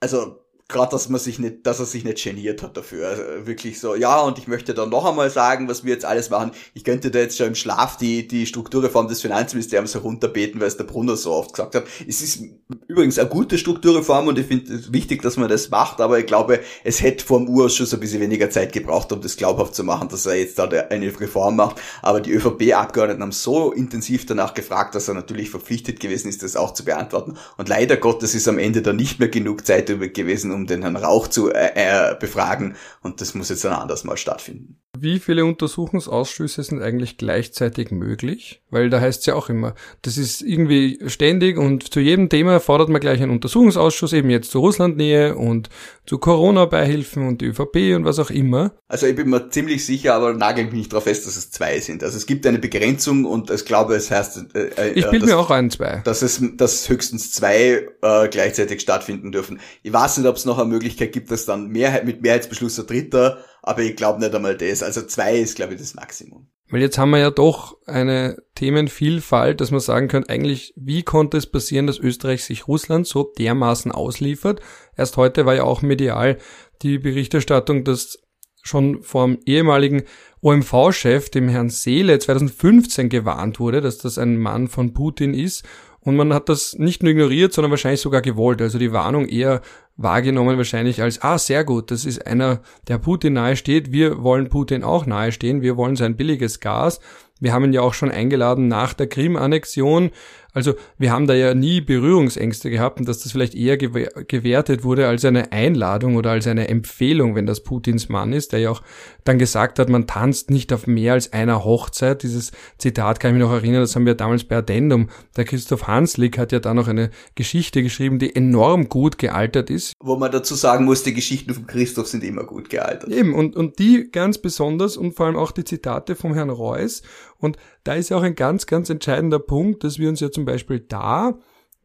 also gerade, dass man sich nicht, dass er sich nicht geniert hat dafür. Also wirklich so, ja, und ich möchte dann noch einmal sagen, was wir jetzt alles machen. Ich könnte da jetzt schon im Schlaf die, die Strukturreform des Finanzministeriums herunterbeten, weil es der Brunner so oft gesagt hat. Es ist übrigens eine gute Strukturreform und ich finde es wichtig, dass man das macht, aber ich glaube, es hätte vor dem Urausschuss ein bisschen weniger Zeit gebraucht, um das glaubhaft zu machen, dass er jetzt da eine Reform macht. Aber die ÖVP-Abgeordneten haben so intensiv danach gefragt, dass er natürlich verpflichtet gewesen ist, das auch zu beantworten. Und leider Gottes ist am Ende dann nicht mehr genug Zeit übrig gewesen, um den Herrn Rauch zu äh, äh, befragen. Und das muss jetzt dann anders mal stattfinden. Wie viele Untersuchungsausschüsse sind eigentlich gleichzeitig möglich? Weil da heißt es ja auch immer, das ist irgendwie ständig und zu jedem Thema fordert man gleich einen Untersuchungsausschuss, eben jetzt zur Russlandnähe und zu Corona-Beihilfen und die ÖVP und was auch immer. Also ich bin mir ziemlich sicher, aber nagel mich nicht darauf fest, dass es zwei sind. Also es gibt eine Begrenzung und ich glaube, es heißt... Äh, äh ich bilde mir auch ein, zwei. Dass es dass höchstens zwei äh, gleichzeitig stattfinden dürfen. Ich weiß nicht, ob es noch eine Möglichkeit gibt, dass dann Mehrheit, mit Mehrheitsbeschluss der Dritter aber ich glaube nicht einmal das. Also zwei ist, glaube ich, das Maximum. Weil jetzt haben wir ja doch eine Themenvielfalt, dass man sagen könnte, eigentlich, wie konnte es passieren, dass Österreich sich Russland so dermaßen ausliefert? Erst heute war ja auch medial die Berichterstattung, dass schon vom ehemaligen OMV-Chef, dem Herrn Seele, 2015 gewarnt wurde, dass das ein Mann von Putin ist. Und man hat das nicht nur ignoriert, sondern wahrscheinlich sogar gewollt. Also die Warnung eher wahrgenommen wahrscheinlich als, ah, sehr gut, das ist einer, der Putin nahe steht, wir wollen Putin auch nahe stehen, wir wollen sein billiges Gas. Wir haben ihn ja auch schon eingeladen nach der Krim-Annexion also wir haben da ja nie Berührungsängste gehabt und dass das vielleicht eher gewertet wurde als eine Einladung oder als eine Empfehlung, wenn das Putins Mann ist, der ja auch dann gesagt hat, man tanzt nicht auf mehr als einer Hochzeit. Dieses Zitat kann ich mich noch erinnern, das haben wir damals bei Addendum. Der Christoph Hanslik hat ja da noch eine Geschichte geschrieben, die enorm gut gealtert ist. Wo man dazu sagen muss, die Geschichten von Christoph sind immer gut gealtert. Eben, und, und die ganz besonders und vor allem auch die Zitate vom Herrn Reuss. Und da ist ja auch ein ganz, ganz entscheidender Punkt, dass wir uns ja zum Beispiel da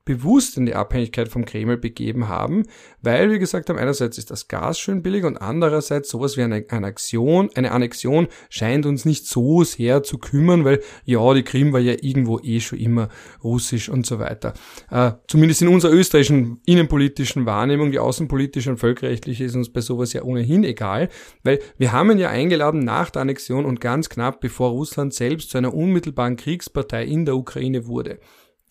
bewusst in die Abhängigkeit vom Kreml begeben haben, weil wir gesagt haben, einerseits ist das Gas schön billig und andererseits sowas wie eine Annexion, eine Annexion scheint uns nicht so sehr zu kümmern, weil ja, die Krim war ja irgendwo eh schon immer russisch und so weiter. Äh, zumindest in unserer österreichischen innenpolitischen Wahrnehmung, die außenpolitische und völkerrechtliche ist uns bei sowas ja ohnehin egal, weil wir haben ihn ja eingeladen nach der Annexion und ganz knapp bevor Russland selbst zu einer unmittelbaren Kriegspartei in der Ukraine wurde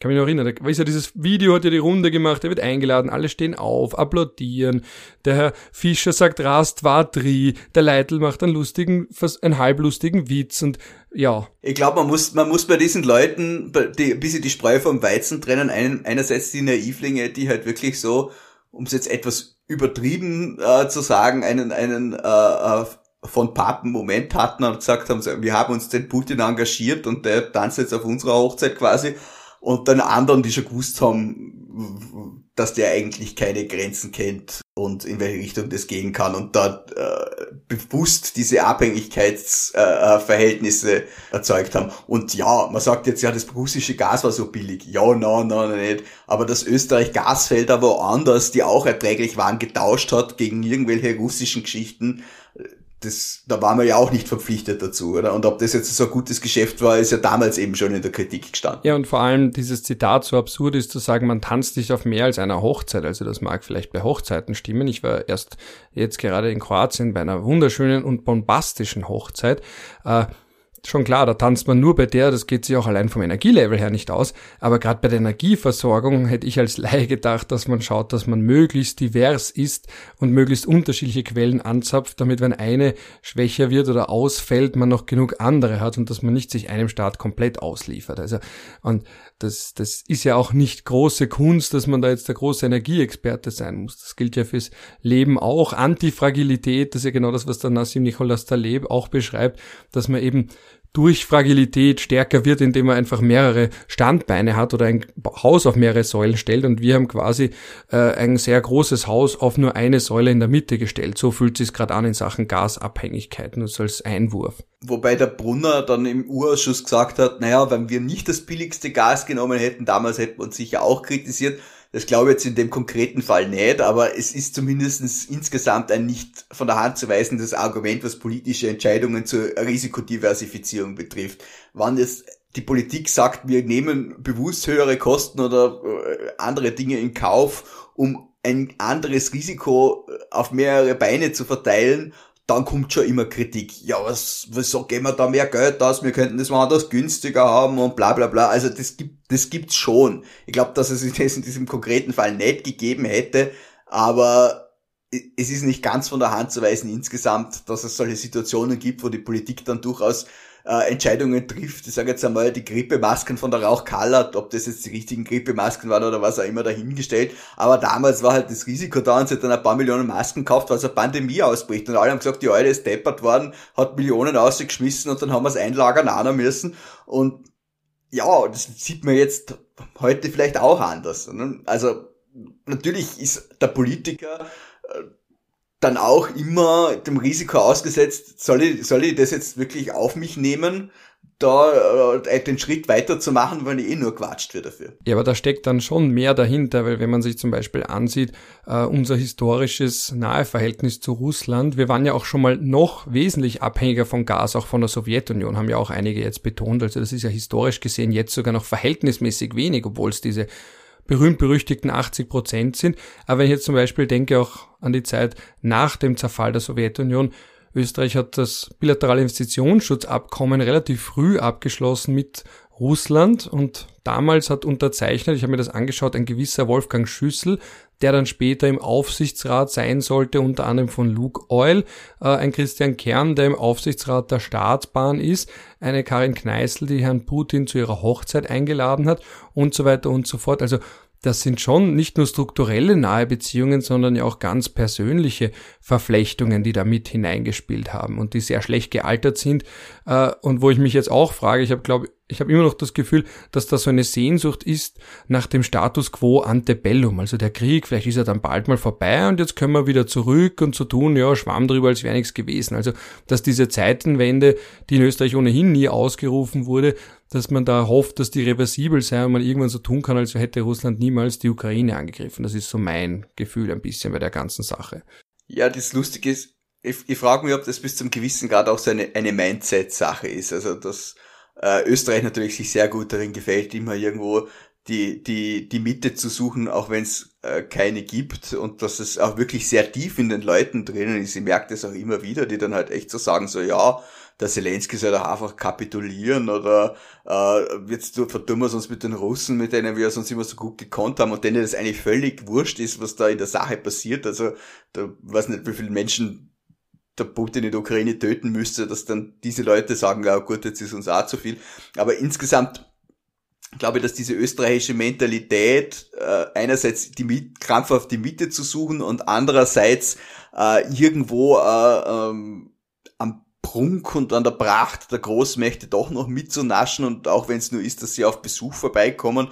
kann mich noch erinnern, da ist ja dieses Video, hat ja die Runde gemacht, er wird eingeladen, alle stehen auf, applaudieren, der Herr Fischer sagt Rast Vatri, der Leitl macht einen lustigen, einen halblustigen Witz und ja. Ich glaube, man muss, man muss bei diesen Leuten die, ein bisschen die Spreu vom Weizen trennen, Ein, einerseits die Naivlinge, die halt wirklich so, um es jetzt etwas übertrieben äh, zu sagen, einen, einen äh, äh, von Papen Moment hatten und gesagt haben, wir haben uns den Putin engagiert und der tanzt jetzt auf unserer Hochzeit quasi und dann anderen, die schon gewusst haben, dass der eigentlich keine Grenzen kennt und in welche Richtung das gehen kann und da äh, bewusst diese Abhängigkeitsverhältnisse äh, erzeugt haben. Und ja, man sagt jetzt, ja, das russische Gas war so billig. Ja, nein, nein, nicht. Aber dass Österreich Gasfelder woanders, die auch erträglich waren, getauscht hat gegen irgendwelche russischen Geschichten, das, da waren wir ja auch nicht verpflichtet dazu, oder? Und ob das jetzt so ein gutes Geschäft war, ist ja damals eben schon in der Kritik gestanden. Ja, und vor allem dieses Zitat so absurd ist zu sagen, man tanzt nicht auf mehr als einer Hochzeit. Also das mag vielleicht bei Hochzeiten stimmen. Ich war erst jetzt gerade in Kroatien bei einer wunderschönen und bombastischen Hochzeit. Äh, schon klar, da tanzt man nur bei der, das geht sich auch allein vom Energielevel her nicht aus. Aber gerade bei der Energieversorgung hätte ich als Laie gedacht, dass man schaut, dass man möglichst divers ist und möglichst unterschiedliche Quellen anzapft, damit wenn eine schwächer wird oder ausfällt, man noch genug andere hat und dass man nicht sich einem Staat komplett ausliefert. Also, und das, das ist ja auch nicht große Kunst, dass man da jetzt der große Energieexperte sein muss. Das gilt ja fürs Leben auch. Antifragilität, das ist ja genau das, was der Nassim Nicholas Taleb auch beschreibt, dass man eben durch Fragilität stärker wird, indem man einfach mehrere Standbeine hat oder ein Haus auf mehrere Säulen stellt. Und wir haben quasi äh, ein sehr großes Haus auf nur eine Säule in der Mitte gestellt. So fühlt sich gerade an in Sachen Gasabhängigkeit, nur so als Einwurf. Wobei der Brunner dann im Urausschuss gesagt hat, naja, wenn wir nicht das billigste Gas genommen hätten, damals hätten wir uns sicher auch kritisiert, das glaube ich jetzt in dem konkreten Fall nicht, aber es ist zumindest insgesamt ein nicht von der Hand zu weisendes Argument, was politische Entscheidungen zur Risikodiversifizierung betrifft. Wann es die Politik sagt, wir nehmen bewusst höhere Kosten oder äh, andere Dinge in Kauf, um ein anderes Risiko auf mehrere Beine zu verteilen, dann kommt schon immer Kritik. Ja, was, wieso geben wir da mehr Geld aus? Wir könnten das woanders günstiger haben und bla bla bla. Also das gibt, das gibt's schon. Ich glaube, dass es das in diesem konkreten Fall nicht gegeben hätte, aber es ist nicht ganz von der Hand zu weisen insgesamt, dass es solche Situationen gibt, wo die Politik dann durchaus äh, Entscheidungen trifft. Ich sage jetzt einmal, die Grippemasken von der Rauch Kallert, ob das jetzt die richtigen Grippemasken waren oder was auch immer dahingestellt. Aber damals war halt das Risiko da und sie hat dann ein paar Millionen Masken gekauft, weil es eine Pandemie ausbricht. Und alle haben gesagt, die Eule ist deppert worden, hat Millionen ausgeschmissen und dann haben wir es einlagern ahnen müssen. Und ja, das sieht man jetzt heute vielleicht auch anders. Ne? Also natürlich ist der Politiker äh, dann auch immer dem Risiko ausgesetzt, soll ich, soll ich das jetzt wirklich auf mich nehmen, da äh, den Schritt weiter zu machen, weil ich eh nur quatscht wird dafür. Ja, aber da steckt dann schon mehr dahinter, weil wenn man sich zum Beispiel ansieht, äh, unser historisches Naheverhältnis zu Russland, wir waren ja auch schon mal noch wesentlich abhängiger von Gas, auch von der Sowjetunion, haben ja auch einige jetzt betont. Also das ist ja historisch gesehen jetzt sogar noch verhältnismäßig wenig, obwohl es diese berühmt-berüchtigten 80 Prozent sind. Aber wenn ich jetzt zum Beispiel denke auch an die Zeit nach dem Zerfall der Sowjetunion, Österreich hat das bilaterale Investitionsschutzabkommen relativ früh abgeschlossen mit Russland und damals hat unterzeichnet, ich habe mir das angeschaut, ein gewisser Wolfgang Schüssel, der dann später im Aufsichtsrat sein sollte, unter anderem von Luke Oil, äh, ein Christian Kern, der im Aufsichtsrat der Staatsbahn ist, eine Karin Kneißl, die Herrn Putin zu ihrer Hochzeit eingeladen hat und so weiter und so fort. Also das sind schon nicht nur strukturelle nahe Beziehungen, sondern ja auch ganz persönliche Verflechtungen, die da mit hineingespielt haben und die sehr schlecht gealtert sind. Äh, und wo ich mich jetzt auch frage, ich habe glaube ich habe immer noch das Gefühl, dass da so eine Sehnsucht ist nach dem Status quo antebellum. Also der Krieg, vielleicht ist er dann bald mal vorbei und jetzt können wir wieder zurück und so tun, ja, schwamm drüber, als wäre nichts gewesen. Also, dass diese Zeitenwende, die in Österreich ohnehin nie ausgerufen wurde, dass man da hofft, dass die reversibel sei und man irgendwann so tun kann, als hätte Russland niemals die Ukraine angegriffen. Das ist so mein Gefühl ein bisschen bei der ganzen Sache. Ja, das Lustige ist, ich, ich frage mich, ob das bis zum gewissen Grad auch so eine, eine Mindset-Sache ist. Also, dass äh, Österreich natürlich sich sehr gut darin gefällt, immer irgendwo die, die, die Mitte zu suchen, auch wenn es äh, keine gibt und dass es auch wirklich sehr tief in den Leuten drinnen ist. Ich merke das auch immer wieder, die dann halt echt so sagen, so ja, der Zelensky soll doch einfach kapitulieren oder äh, jetzt verdummen wir uns mit den Russen, mit denen wir sonst immer so gut gekonnt haben und denen das eigentlich völlig wurscht ist, was da in der Sache passiert. Also da weiß nicht, wie viele Menschen der Putin in der Ukraine töten müsste, dass dann diese Leute sagen, ja gut, jetzt ist uns auch zu viel. Aber insgesamt glaube ich, dass diese österreichische Mentalität äh, einerseits die krampfhaft die Mitte zu suchen und andererseits äh, irgendwo äh, ähm, Prunk und an der Pracht der Großmächte doch noch mitzunaschen und auch wenn es nur ist, dass sie auf Besuch vorbeikommen,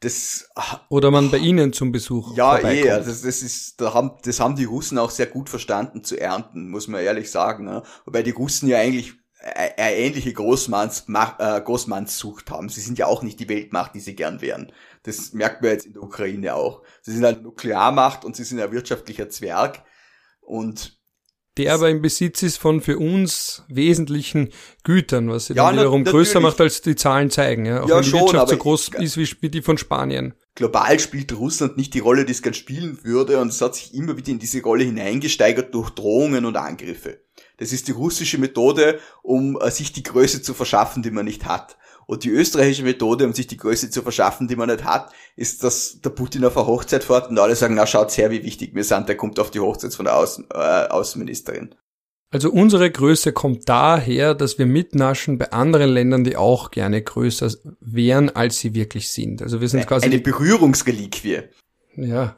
das oder man bei ihnen zum Besuch ja eh das, das ist da haben das haben die Russen auch sehr gut verstanden zu ernten muss man ehrlich sagen ne? wobei die Russen ja eigentlich eine ähnliche Großmanns, äh, Großmannssucht haben. Sie sind ja auch nicht die Weltmacht, die sie gern wären. Das merkt man jetzt in der Ukraine auch. Sie sind halt Nuklearmacht und sie sind ein wirtschaftlicher Zwerg. Und der aber im Besitz ist von für uns wesentlichen Gütern, was sie ja, dann wiederum größer macht, als die Zahlen zeigen. Ja, auch ja, wenn die schon, Wirtschaft so groß ist wie die von Spanien. Global spielt Russland nicht die Rolle, die es gern spielen würde, und es hat sich immer wieder in diese Rolle hineingesteigert durch Drohungen und Angriffe. Das ist die russische Methode, um äh, sich die Größe zu verschaffen, die man nicht hat. Und die österreichische Methode, um sich die Größe zu verschaffen, die man nicht hat, ist, dass der Putin auf eine Hochzeit fährt und alle sagen, na schaut's her, wie wichtig wir sind, der kommt auf die Hochzeit von der Außen, äh, Außenministerin. Also unsere Größe kommt daher, dass wir mitnaschen bei anderen Ländern, die auch gerne größer wären, als sie wirklich sind. Also wir sind quasi eine Berührungsreliquie. Ja,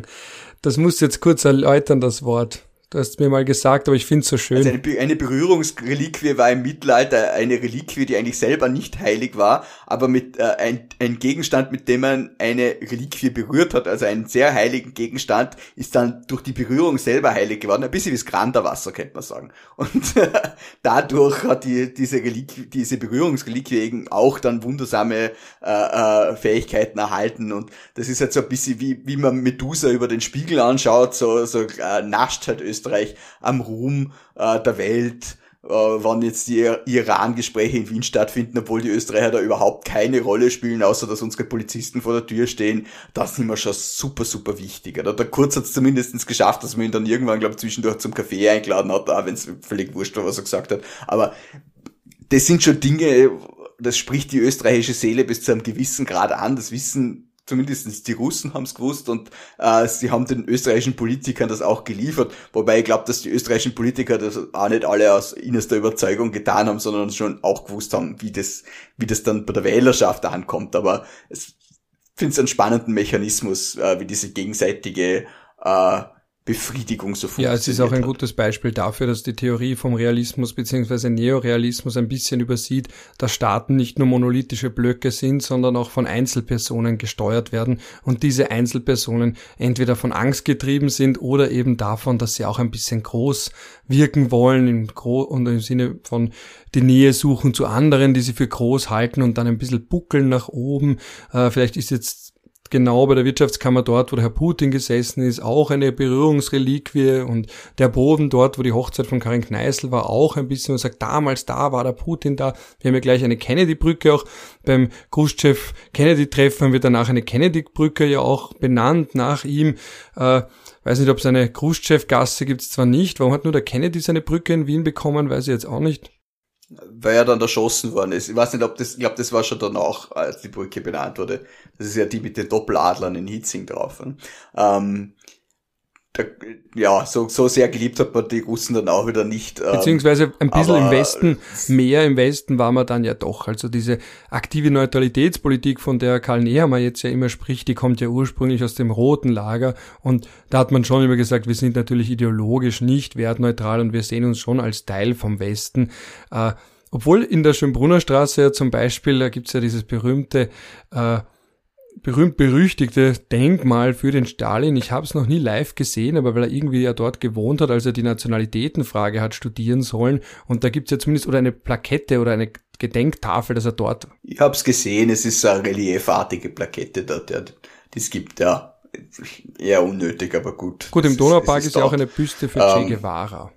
das muss jetzt kurz erläutern, das Wort. Du hast mir mal gesagt, aber ich finde es so schön. Also eine, eine Berührungsreliquie war im Mittelalter eine Reliquie, die eigentlich selber nicht heilig war, aber mit äh, ein, ein Gegenstand, mit dem man eine Reliquie berührt hat, also einen sehr heiligen Gegenstand, ist dann durch die Berührung selber heilig geworden. Ein bisschen wie das Granderwasser, könnte man sagen. Und dadurch hat die, diese Reliquie, diese Berührungsreliquie eben auch dann wundersame äh, äh, Fähigkeiten erhalten. Und das ist halt so ein bisschen wie, wie man Medusa über den Spiegel anschaut, so, so äh, nascht halt Österreich Österreich am Ruhm äh, der Welt, äh, wann jetzt die Iran-Gespräche in Wien stattfinden, obwohl die Österreicher da überhaupt keine Rolle spielen, außer dass unsere Polizisten vor der Tür stehen, das sind wir schon super, super wichtig. Oder? Der Kurz hat es zumindest geschafft, dass man ihn dann irgendwann, glaube zwischendurch zum Kaffee eingeladen hat, wenn es völlig wurscht war, was er gesagt hat. Aber das sind schon Dinge, das spricht die österreichische Seele bis zu einem gewissen Grad an. Das wissen zumindest die Russen haben es gewusst und äh, sie haben den österreichischen Politikern das auch geliefert. Wobei ich glaube, dass die österreichischen Politiker das auch nicht alle aus innerster Überzeugung getan haben, sondern schon auch gewusst haben, wie das, wie das dann bei der Wählerschaft ankommt. Aber es finde es einen spannenden Mechanismus, äh, wie diese gegenseitige äh, Befriedigung so funktioniert. Ja, es ist auch ein hat. gutes Beispiel dafür, dass die Theorie vom Realismus bzw. Neorealismus ein bisschen übersieht, dass Staaten nicht nur monolithische Blöcke sind, sondern auch von Einzelpersonen gesteuert werden und diese Einzelpersonen entweder von Angst getrieben sind oder eben davon, dass sie auch ein bisschen groß wirken wollen im Gro und im Sinne von die Nähe suchen zu anderen, die sie für groß halten und dann ein bisschen buckeln nach oben. Äh, vielleicht ist jetzt genau bei der Wirtschaftskammer dort, wo der Herr Putin gesessen ist, auch eine Berührungsreliquie und der Boden dort, wo die Hochzeit von Karin Kneißl war, auch ein bisschen und sagt, damals da war der Putin da. Wir haben ja gleich eine Kennedy-Brücke auch beim Khrushchev-Kennedy-Treffen haben wir danach eine Kennedy-Brücke ja auch benannt nach ihm. Äh, weiß nicht, ob es eine Khrushchev-Gasse gibt es zwar nicht. Warum hat nur der Kennedy seine Brücke in Wien bekommen, weiß ich jetzt auch nicht weil er dann erschossen worden ist. Ich weiß nicht, ob das, ich glaube, das war schon danach, als die Brücke benannt wurde. Das ist ja die mit den Doppeladlern in Hitzing drauf. Ähm, da, ja, so, so sehr geliebt hat man die Russen dann auch wieder nicht. Ähm, Beziehungsweise ein bisschen im Westen, mehr im Westen war man dann ja doch. Also diese aktive Neutralitätspolitik, von der Karl Nehammer jetzt ja immer spricht, die kommt ja ursprünglich aus dem roten Lager. Und da hat man schon immer gesagt, wir sind natürlich ideologisch nicht wertneutral und wir sehen uns schon als Teil vom Westen. Äh, obwohl in der Schönbrunner Straße ja zum Beispiel, da gibt's ja dieses berühmte äh, berühmt-berüchtigte Denkmal für den Stalin. Ich habe es noch nie live gesehen, aber weil er irgendwie ja dort gewohnt hat, als er die Nationalitätenfrage hat studieren sollen. Und da gibt's ja zumindest oder eine Plakette oder eine Gedenktafel, dass er dort. Ich habe es gesehen, es ist eine reliefartige Plakette dort, ja, es gibt, ja. Eher unnötig, aber gut. Gut, im Donaupark ist, ist, ja auch eine Büste für ähm, Che Guevara.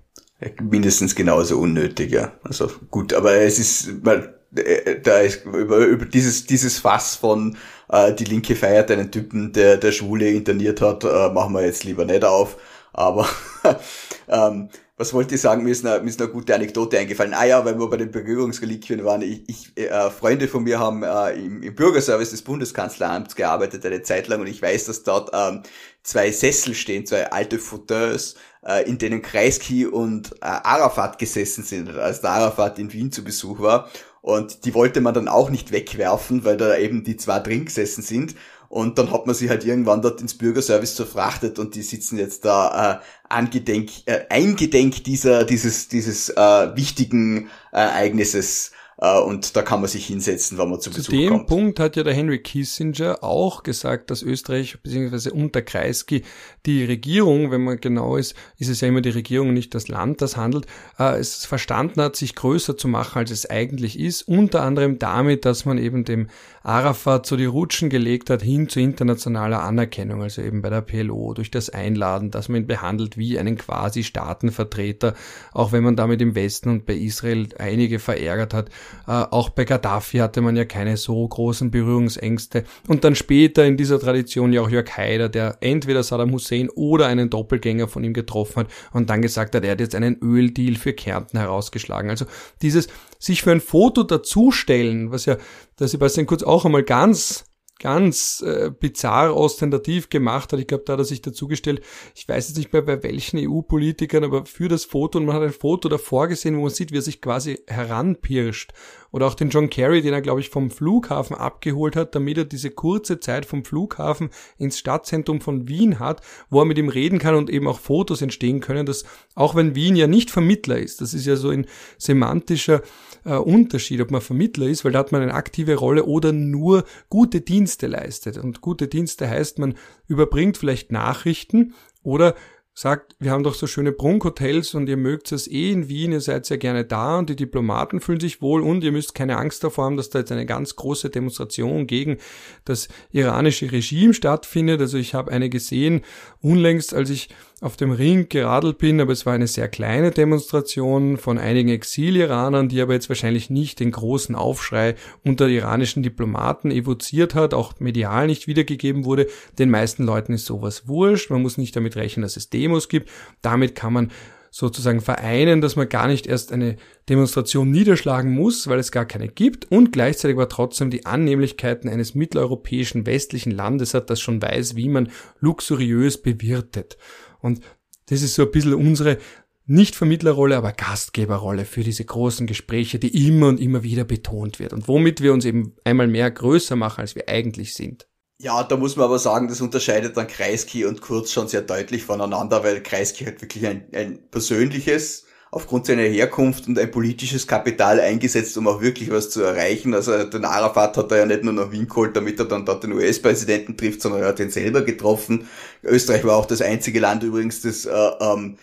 Mindestens genauso unnötig, ja. Also gut, aber es ist, weil äh, da ist über, über dieses, dieses Fass von äh, die Linke feiert einen Typen, der der Schwule interniert hat, äh, machen wir jetzt lieber nicht auf. Aber ähm, was wollte ich sagen, mir ist, eine, mir ist eine gute Anekdote eingefallen. Ah ja, weil wir bei den Berührungsreliquien waren, ich, ich äh, Freunde von mir haben äh, im, im Bürgerservice des Bundeskanzleramts gearbeitet eine Zeit lang und ich weiß, dass dort ähm, zwei Sessel stehen, zwei alte Fauteuils, äh, in denen Kreisky und äh, Arafat gesessen sind, als der Arafat in Wien zu Besuch war. Und die wollte man dann auch nicht wegwerfen, weil da eben die zwei drin gesessen sind. Und dann hat man sie halt irgendwann dort ins Bürgerservice verfrachtet und die sitzen jetzt da äh, angedenk, äh, eingedenk dieser, dieses, dieses äh, wichtigen Ereignisses äh, und da kann man sich hinsetzen, wenn man zu, zu Besuch kommt. Zu dem Punkt hat ja der Henry Kissinger auch gesagt, dass Österreich bzw. unter Kreisky die Regierung, wenn man genau ist, ist es ja immer die Regierung, nicht das Land, das handelt, äh, es verstanden hat, sich größer zu machen, als es eigentlich ist, unter anderem damit, dass man eben dem Arafat so die Rutschen gelegt hat hin zu internationaler Anerkennung, also eben bei der PLO, durch das Einladen, dass man ihn behandelt wie einen quasi Staatenvertreter, auch wenn man damit im Westen und bei Israel einige verärgert hat. Äh, auch bei Gaddafi hatte man ja keine so großen Berührungsängste. Und dann später in dieser Tradition ja auch Jörg Haider, der entweder Saddam Hussein oder einen Doppelgänger von ihm getroffen hat und dann gesagt hat, er hat jetzt einen Öldeal für Kärnten herausgeschlagen. Also dieses sich für ein Foto dazustellen, was ja der Sebastian Kurz auch einmal ganz ganz äh, bizarr ostentativ gemacht hat. Ich glaube, da hat er sich dazugestellt, ich weiß jetzt nicht mehr bei welchen EU-Politikern, aber für das Foto und man hat ein Foto davor gesehen, wo man sieht, wie er sich quasi heranpirscht. Oder auch den John Kerry, den er, glaube ich, vom Flughafen abgeholt hat, damit er diese kurze Zeit vom Flughafen ins Stadtzentrum von Wien hat, wo er mit ihm reden kann und eben auch Fotos entstehen können, dass auch wenn Wien ja nicht Vermittler ist, das ist ja so ein semantischer äh, Unterschied, ob man Vermittler ist, weil da hat man eine aktive Rolle oder nur gute Dienste leistet. Und gute Dienste heißt, man überbringt vielleicht Nachrichten oder sagt, wir haben doch so schöne Prunkhotels und ihr mögt es eh in Wien, ihr seid sehr gerne da und die Diplomaten fühlen sich wohl und ihr müsst keine Angst davor haben, dass da jetzt eine ganz große Demonstration gegen das iranische Regime stattfindet. Also ich habe eine gesehen, unlängst, als ich auf dem Ring geradelt bin, aber es war eine sehr kleine Demonstration von einigen Exil-Iranern, die aber jetzt wahrscheinlich nicht den großen Aufschrei unter iranischen Diplomaten evoziert hat, auch medial nicht wiedergegeben wurde. Den meisten Leuten ist sowas wurscht. Man muss nicht damit rechnen, dass es Demos gibt. Damit kann man sozusagen vereinen, dass man gar nicht erst eine Demonstration niederschlagen muss, weil es gar keine gibt und gleichzeitig aber trotzdem die Annehmlichkeiten eines mitteleuropäischen westlichen Landes hat, das schon weiß, wie man luxuriös bewirtet. Und das ist so ein bisschen unsere nicht Vermittlerrolle, aber Gastgeberrolle für diese großen Gespräche, die immer und immer wieder betont wird und womit wir uns eben einmal mehr größer machen, als wir eigentlich sind. Ja, da muss man aber sagen, das unterscheidet dann Kreisky und Kurz schon sehr deutlich voneinander, weil Kreisky halt wirklich ein, ein persönliches, aufgrund seiner Herkunft und ein politisches Kapital eingesetzt, um auch wirklich was zu erreichen. Also den Arafat hat er ja nicht nur nach Wien geholt, damit er dann dort den US-Präsidenten trifft, sondern er hat ihn selber getroffen. Österreich war auch das einzige Land übrigens, das äh, ähm,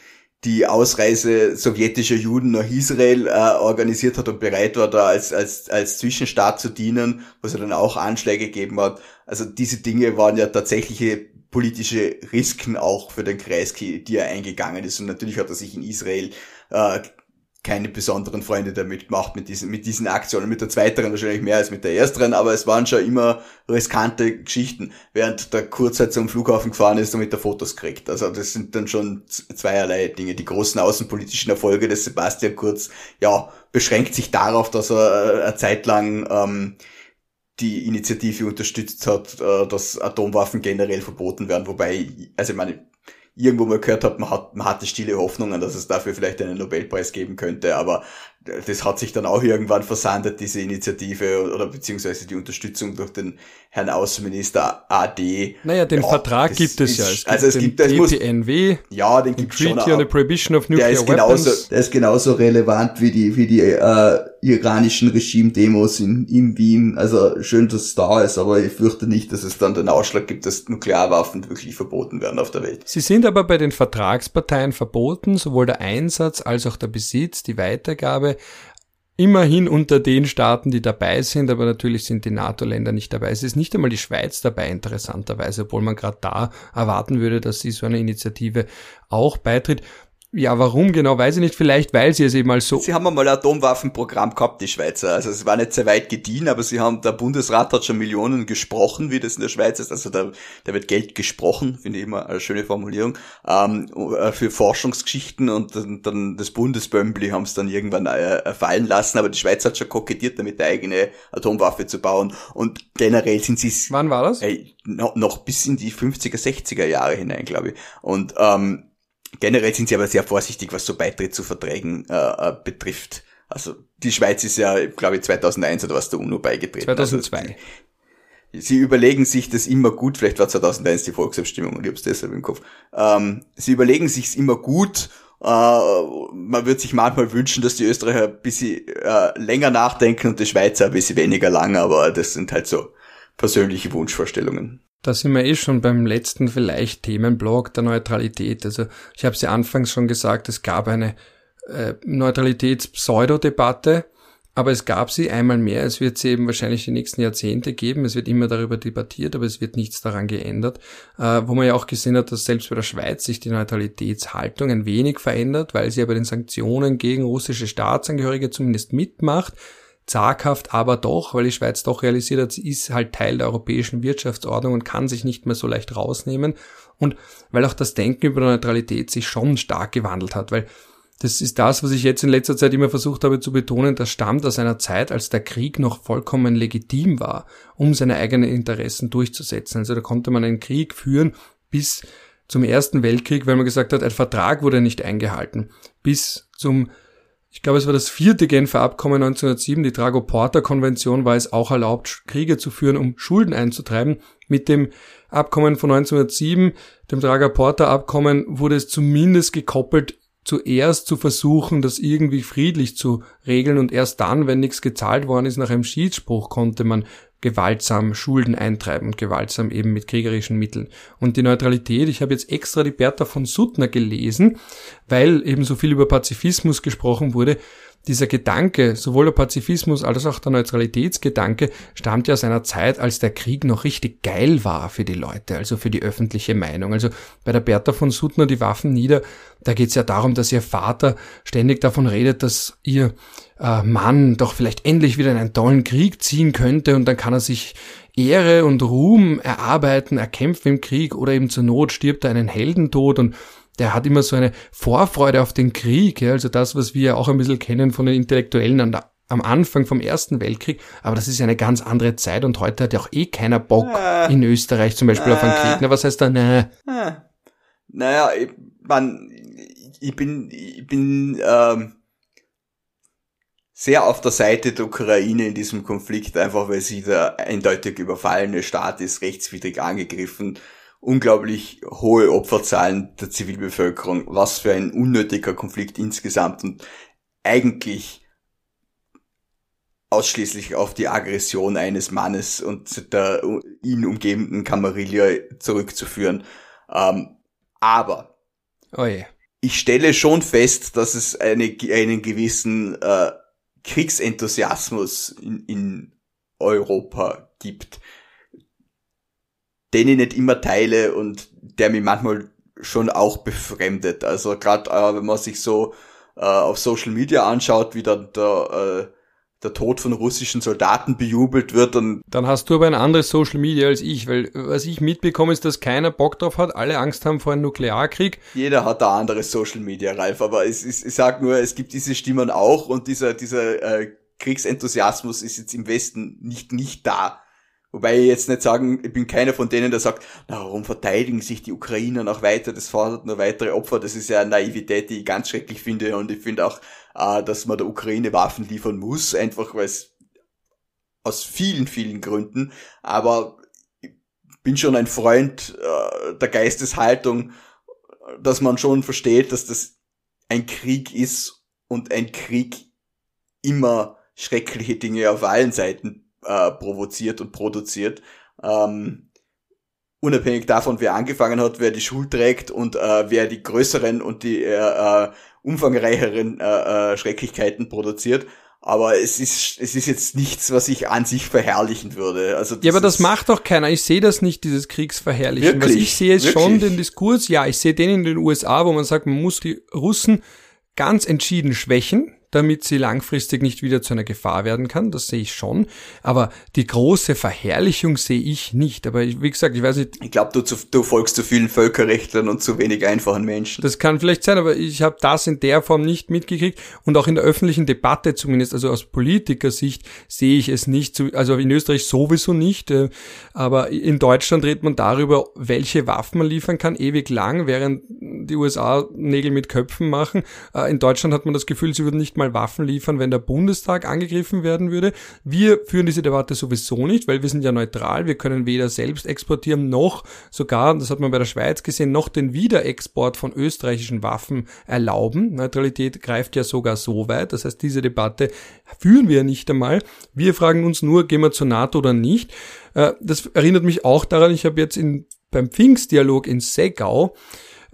die Ausreise sowjetischer Juden nach Israel äh, organisiert hat und bereit war, da als, als, als Zwischenstaat zu dienen, was er dann auch Anschläge gegeben hat. Also diese Dinge waren ja tatsächliche politische Risiken auch für den Kreisky, die er eingegangen ist. Und natürlich hat er sich in Israel äh, keine besonderen Freunde damit gemacht mit diesen, mit diesen Aktionen. Mit der zweiteren wahrscheinlich mehr als mit der ersteren, aber es waren schon immer riskante Geschichten, während der Kurzzeit zum Flughafen gefahren ist und mit der Fotos kriegt. Also das sind dann schon zweierlei Dinge. Die großen außenpolitischen Erfolge des Sebastian Kurz, ja, beschränkt sich darauf, dass er äh, eine Zeit lang ähm, die Initiative unterstützt hat, äh, dass Atomwaffen generell verboten werden, wobei, also ich meine, irgendwo mal gehört habe, man hat, man hatte stille Hoffnungen, dass es dafür vielleicht einen Nobelpreis geben könnte, aber das hat sich dann auch irgendwann versandet, diese Initiative oder beziehungsweise die Unterstützung durch den Herrn Außenminister AD. Naja, den ja, Vertrag gibt es ja. Es gibt also es gibt es muss, DPNW, ja, den, den Treaty schon, on the Prohibition of Nuclear der ist Weapons. Genauso, der ist genauso relevant wie die, wie die äh, iranischen Regime-Demos in, in Wien. Also schön, dass es da ist, aber ich fürchte nicht, dass es dann den Ausschlag gibt, dass Nuklearwaffen wirklich verboten werden auf der Welt. Sie sind aber bei den Vertragsparteien verboten, sowohl der Einsatz als auch der Besitz, die Weitergabe immerhin unter den Staaten, die dabei sind, aber natürlich sind die NATO-Länder nicht dabei. Es ist nicht einmal die Schweiz dabei, interessanterweise, obwohl man gerade da erwarten würde, dass sie so eine Initiative auch beitritt. Ja, warum genau, weiß ich nicht. Vielleicht, weil sie es eben als so. Sie haben einmal ein Atomwaffenprogramm gehabt, die Schweizer. Also es war nicht sehr weit gediehen, aber sie haben, der Bundesrat hat schon Millionen gesprochen, wie das in der Schweiz ist. Also da, da wird Geld gesprochen, finde ich immer eine schöne Formulierung, ähm, für Forschungsgeschichten und dann, dann das Bundesbömbli haben es dann irgendwann äh, fallen lassen, aber die Schweiz hat schon kokettiert, damit eine eigene Atomwaffe zu bauen. Und generell sind sie Wann war das? Äh, noch, noch bis in die 50er, 60er Jahre hinein, glaube ich. Und ähm, Generell sind sie aber sehr vorsichtig, was so Beitritt zu Verträgen äh, äh betrifft. Also die Schweiz ist ja, glaube ich, 2001 oder was der UNO beigetreten. 2002. Also, sie überlegen sich das immer gut, vielleicht war 2001 die Volksabstimmung und ich habe es deshalb im Kopf. Ähm, sie überlegen sich's immer gut Uh, man wird sich manchmal wünschen, dass die Österreicher ein bisschen uh, länger nachdenken und die Schweizer ein bisschen weniger lang, aber das sind halt so persönliche Wunschvorstellungen. Da sind wir eh schon beim letzten vielleicht Themenblock der Neutralität. Also ich habe es ja anfangs schon gesagt, es gab eine äh, Neutralitäts-Pseudo-Debatte, aber es gab sie einmal mehr. Es wird sie eben wahrscheinlich die nächsten Jahrzehnte geben. Es wird immer darüber debattiert, aber es wird nichts daran geändert. Äh, wo man ja auch gesehen hat, dass selbst bei der Schweiz sich die Neutralitätshaltung ein wenig verändert, weil sie ja bei den Sanktionen gegen russische Staatsangehörige zumindest mitmacht zaghaft, aber doch, weil die Schweiz doch realisiert hat, sie ist halt Teil der europäischen Wirtschaftsordnung und kann sich nicht mehr so leicht rausnehmen. Und weil auch das Denken über Neutralität sich schon stark gewandelt hat, weil das ist das, was ich jetzt in letzter Zeit immer versucht habe zu betonen, das stammt aus einer Zeit, als der Krieg noch vollkommen legitim war, um seine eigenen Interessen durchzusetzen. Also da konnte man einen Krieg führen bis zum Ersten Weltkrieg, weil man gesagt hat, ein Vertrag wurde nicht eingehalten. Bis zum ich glaube, es war das vierte Genfer Abkommen 1907, die Drago-Porter-Konvention, war es auch erlaubt, Kriege zu führen, um Schulden einzutreiben. Mit dem Abkommen von 1907, dem Drago-Porter-Abkommen, wurde es zumindest gekoppelt, zuerst zu versuchen, das irgendwie friedlich zu regeln und erst dann, wenn nichts gezahlt worden ist, nach einem Schiedsspruch konnte man gewaltsam Schulden eintreiben und gewaltsam eben mit kriegerischen Mitteln. Und die Neutralität, ich habe jetzt extra die Bertha von Suttner gelesen, weil eben so viel über Pazifismus gesprochen wurde dieser Gedanke, sowohl der Pazifismus als auch der Neutralitätsgedanke, stammt ja aus einer Zeit, als der Krieg noch richtig geil war für die Leute, also für die öffentliche Meinung. Also bei der Bertha von Suttner, die Waffen nieder, da geht es ja darum, dass ihr Vater ständig davon redet, dass ihr äh, Mann doch vielleicht endlich wieder in einen tollen Krieg ziehen könnte und dann kann er sich Ehre und Ruhm erarbeiten, erkämpfen im Krieg oder eben zur Not stirbt er einen Heldentod und der hat immer so eine Vorfreude auf den Krieg, ja, also das, was wir ja auch ein bisschen kennen von den Intellektuellen an der, am Anfang vom Ersten Weltkrieg, aber das ist ja eine ganz andere Zeit und heute hat ja auch eh keiner Bock äh, in Österreich zum Beispiel äh, auf einen Krieg. Na, was heißt da, ne? Äh, naja, ich, man, ich bin, ich bin ähm, sehr auf der Seite der Ukraine in diesem Konflikt, einfach weil sie der eindeutig überfallene Staat ist, rechtswidrig angegriffen unglaublich hohe Opferzahlen der Zivilbevölkerung. Was für ein unnötiger Konflikt insgesamt und eigentlich ausschließlich auf die Aggression eines Mannes und der ihn umgebenden Kamarilla zurückzuführen. Ähm, aber oh yeah. ich stelle schon fest, dass es eine, einen gewissen äh, Kriegsenthusiasmus in, in Europa gibt den ich nicht immer teile und der mich manchmal schon auch befremdet. Also gerade äh, wenn man sich so äh, auf Social Media anschaut, wie dann der, äh, der Tod von russischen Soldaten bejubelt wird, dann dann hast du aber ein anderes Social Media als ich, weil was ich mitbekomme ist, dass keiner Bock drauf hat, alle Angst haben vor einem Nuklearkrieg. Jeder hat da anderes Social Media, Ralf, aber es ist, ich sag nur, es gibt diese Stimmen auch und dieser dieser äh, Kriegsenthusiasmus ist jetzt im Westen nicht nicht da. Wobei ich jetzt nicht sagen, ich bin keiner von denen, der sagt, na, warum verteidigen sich die Ukrainer noch weiter, das fordert nur weitere Opfer. Das ist ja eine Naivität, die ich ganz schrecklich finde. Und ich finde auch, äh, dass man der Ukraine Waffen liefern muss, einfach weil es aus vielen, vielen Gründen. Aber ich bin schon ein Freund äh, der Geisteshaltung, dass man schon versteht, dass das ein Krieg ist und ein Krieg immer schreckliche Dinge auf allen Seiten äh, provoziert und produziert. Ähm, unabhängig davon, wer angefangen hat, wer die Schuld trägt und äh, wer die größeren und die äh, äh, umfangreicheren äh, äh, Schrecklichkeiten produziert. Aber es ist, es ist jetzt nichts, was ich an sich verherrlichen würde. Also ja, aber das macht doch keiner. Ich sehe das nicht, dieses Kriegsverherrlichen. Wirklich? Was ich sehe, ist Wirklich? schon den Diskurs. Ja, ich sehe den in den USA, wo man sagt, man muss die Russen ganz entschieden schwächen damit sie langfristig nicht wieder zu einer Gefahr werden kann. Das sehe ich schon. Aber die große Verherrlichung sehe ich nicht. Aber wie gesagt, ich weiß nicht. Ich glaube, du, du folgst zu vielen Völkerrechtlern und zu wenig einfachen Menschen. Das kann vielleicht sein, aber ich habe das in der Form nicht mitgekriegt. Und auch in der öffentlichen Debatte zumindest, also aus Politikersicht, sehe ich es nicht. Also in Österreich sowieso nicht. Äh, aber in Deutschland redet man darüber, welche Waffen man liefern kann, ewig lang, während die USA Nägel mit Köpfen machen. Äh, in Deutschland hat man das Gefühl, sie würden nicht mal Waffen liefern, wenn der Bundestag angegriffen werden würde. Wir führen diese Debatte sowieso nicht, weil wir sind ja neutral. Wir können weder selbst exportieren noch sogar, das hat man bei der Schweiz gesehen, noch den Wiederexport von österreichischen Waffen erlauben. Neutralität greift ja sogar so weit. Das heißt, diese Debatte führen wir nicht einmal. Wir fragen uns nur, gehen wir zur NATO oder nicht? Äh, das erinnert mich auch daran, ich habe jetzt in, beim Pfingstdialog in Seggau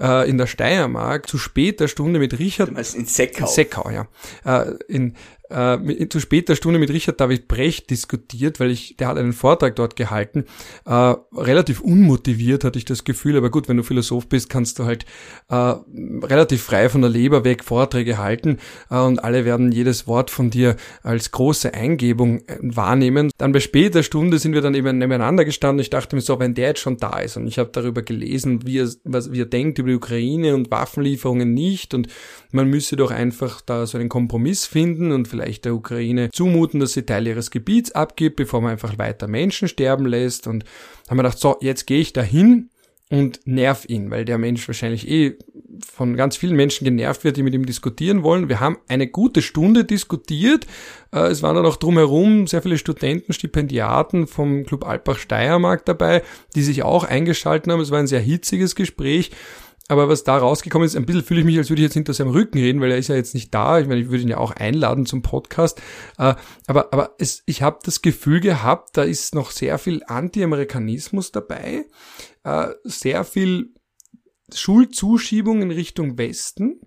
äh, in der Steiermark zu später Stunde mit Richard. Du meinst in Seckau? In Seckau, ja. Äh, in äh, zu später Stunde mit Richard David Brecht diskutiert, weil ich, der hat einen Vortrag dort gehalten. Äh, relativ unmotiviert hatte ich das Gefühl, aber gut, wenn du Philosoph bist, kannst du halt äh, relativ frei von der Leber weg Vorträge halten äh, und alle werden jedes Wort von dir als große Eingebung äh, wahrnehmen. Dann bei später Stunde sind wir dann eben nebeneinander gestanden. Ich dachte mir so, wenn der jetzt schon da ist und ich habe darüber gelesen, wie er, was, wie er denkt über die Ukraine und Waffenlieferungen nicht und man müsse doch einfach da so einen Kompromiss finden und vielleicht der Ukraine zumuten, dass sie Teil ihres Gebiets abgibt, bevor man einfach weiter Menschen sterben lässt. Und haben wir gedacht, so, jetzt gehe ich dahin und nerv ihn, weil der Mensch wahrscheinlich eh von ganz vielen Menschen genervt wird, die mit ihm diskutieren wollen. Wir haben eine gute Stunde diskutiert. Äh, es waren dann auch drumherum sehr viele Studenten, Stipendiaten vom Club Alpbach Steiermark dabei, die sich auch eingeschalten haben. Es war ein sehr hitziges Gespräch. Aber was da rausgekommen ist, ein bisschen fühle ich mich, als würde ich jetzt hinter seinem Rücken reden, weil er ist ja jetzt nicht da. Ich meine, ich würde ihn ja auch einladen zum Podcast. Äh, aber, aber es, ich habe das Gefühl gehabt, da ist noch sehr viel Anti-Amerikanismus dabei, äh, sehr viel Schulzuschiebung in Richtung Westen.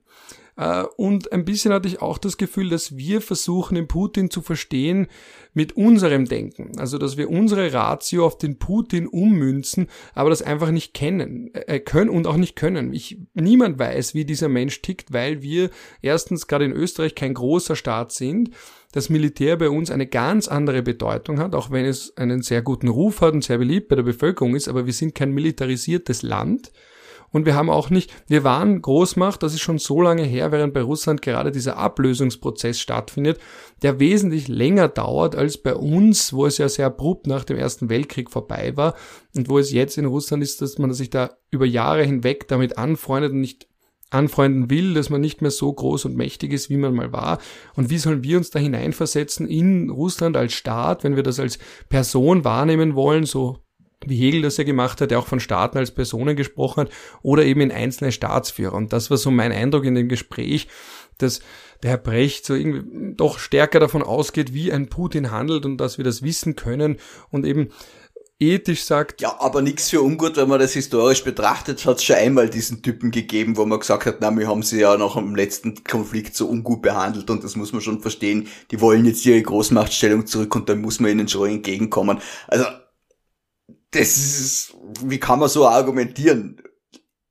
Äh, und ein bisschen hatte ich auch das Gefühl, dass wir versuchen, den Putin zu verstehen mit unserem Denken. Also, dass wir unsere Ratio auf den Putin ummünzen, aber das einfach nicht kennen, äh, können und auch nicht können. Ich, niemand weiß, wie dieser Mensch tickt, weil wir erstens gerade in Österreich kein großer Staat sind, das Militär bei uns eine ganz andere Bedeutung hat, auch wenn es einen sehr guten Ruf hat und sehr beliebt bei der Bevölkerung ist, aber wir sind kein militarisiertes Land. Und wir haben auch nicht, wir waren Großmacht, das ist schon so lange her, während bei Russland gerade dieser Ablösungsprozess stattfindet, der wesentlich länger dauert als bei uns, wo es ja sehr abrupt nach dem Ersten Weltkrieg vorbei war und wo es jetzt in Russland ist, dass man sich da über Jahre hinweg damit anfreundet und nicht anfreunden will, dass man nicht mehr so groß und mächtig ist, wie man mal war. Und wie sollen wir uns da hineinversetzen in Russland als Staat, wenn wir das als Person wahrnehmen wollen, so wie Hegel das ja gemacht hat, der auch von Staaten als Personen gesprochen hat, oder eben in einzelne Staatsführer. Und das war so mein Eindruck in dem Gespräch, dass der Herr Brecht so irgendwie doch stärker davon ausgeht, wie ein Putin handelt und dass wir das wissen können und eben ethisch sagt. Ja, aber nichts für ungut, wenn man das historisch betrachtet, hat es schon einmal diesen Typen gegeben, wo man gesagt hat, na, wir haben sie ja nach dem letzten Konflikt so ungut behandelt und das muss man schon verstehen. Die wollen jetzt ihre Großmachtstellung zurück und dann muss man ihnen schon entgegenkommen. Also das ist, wie kann man so argumentieren?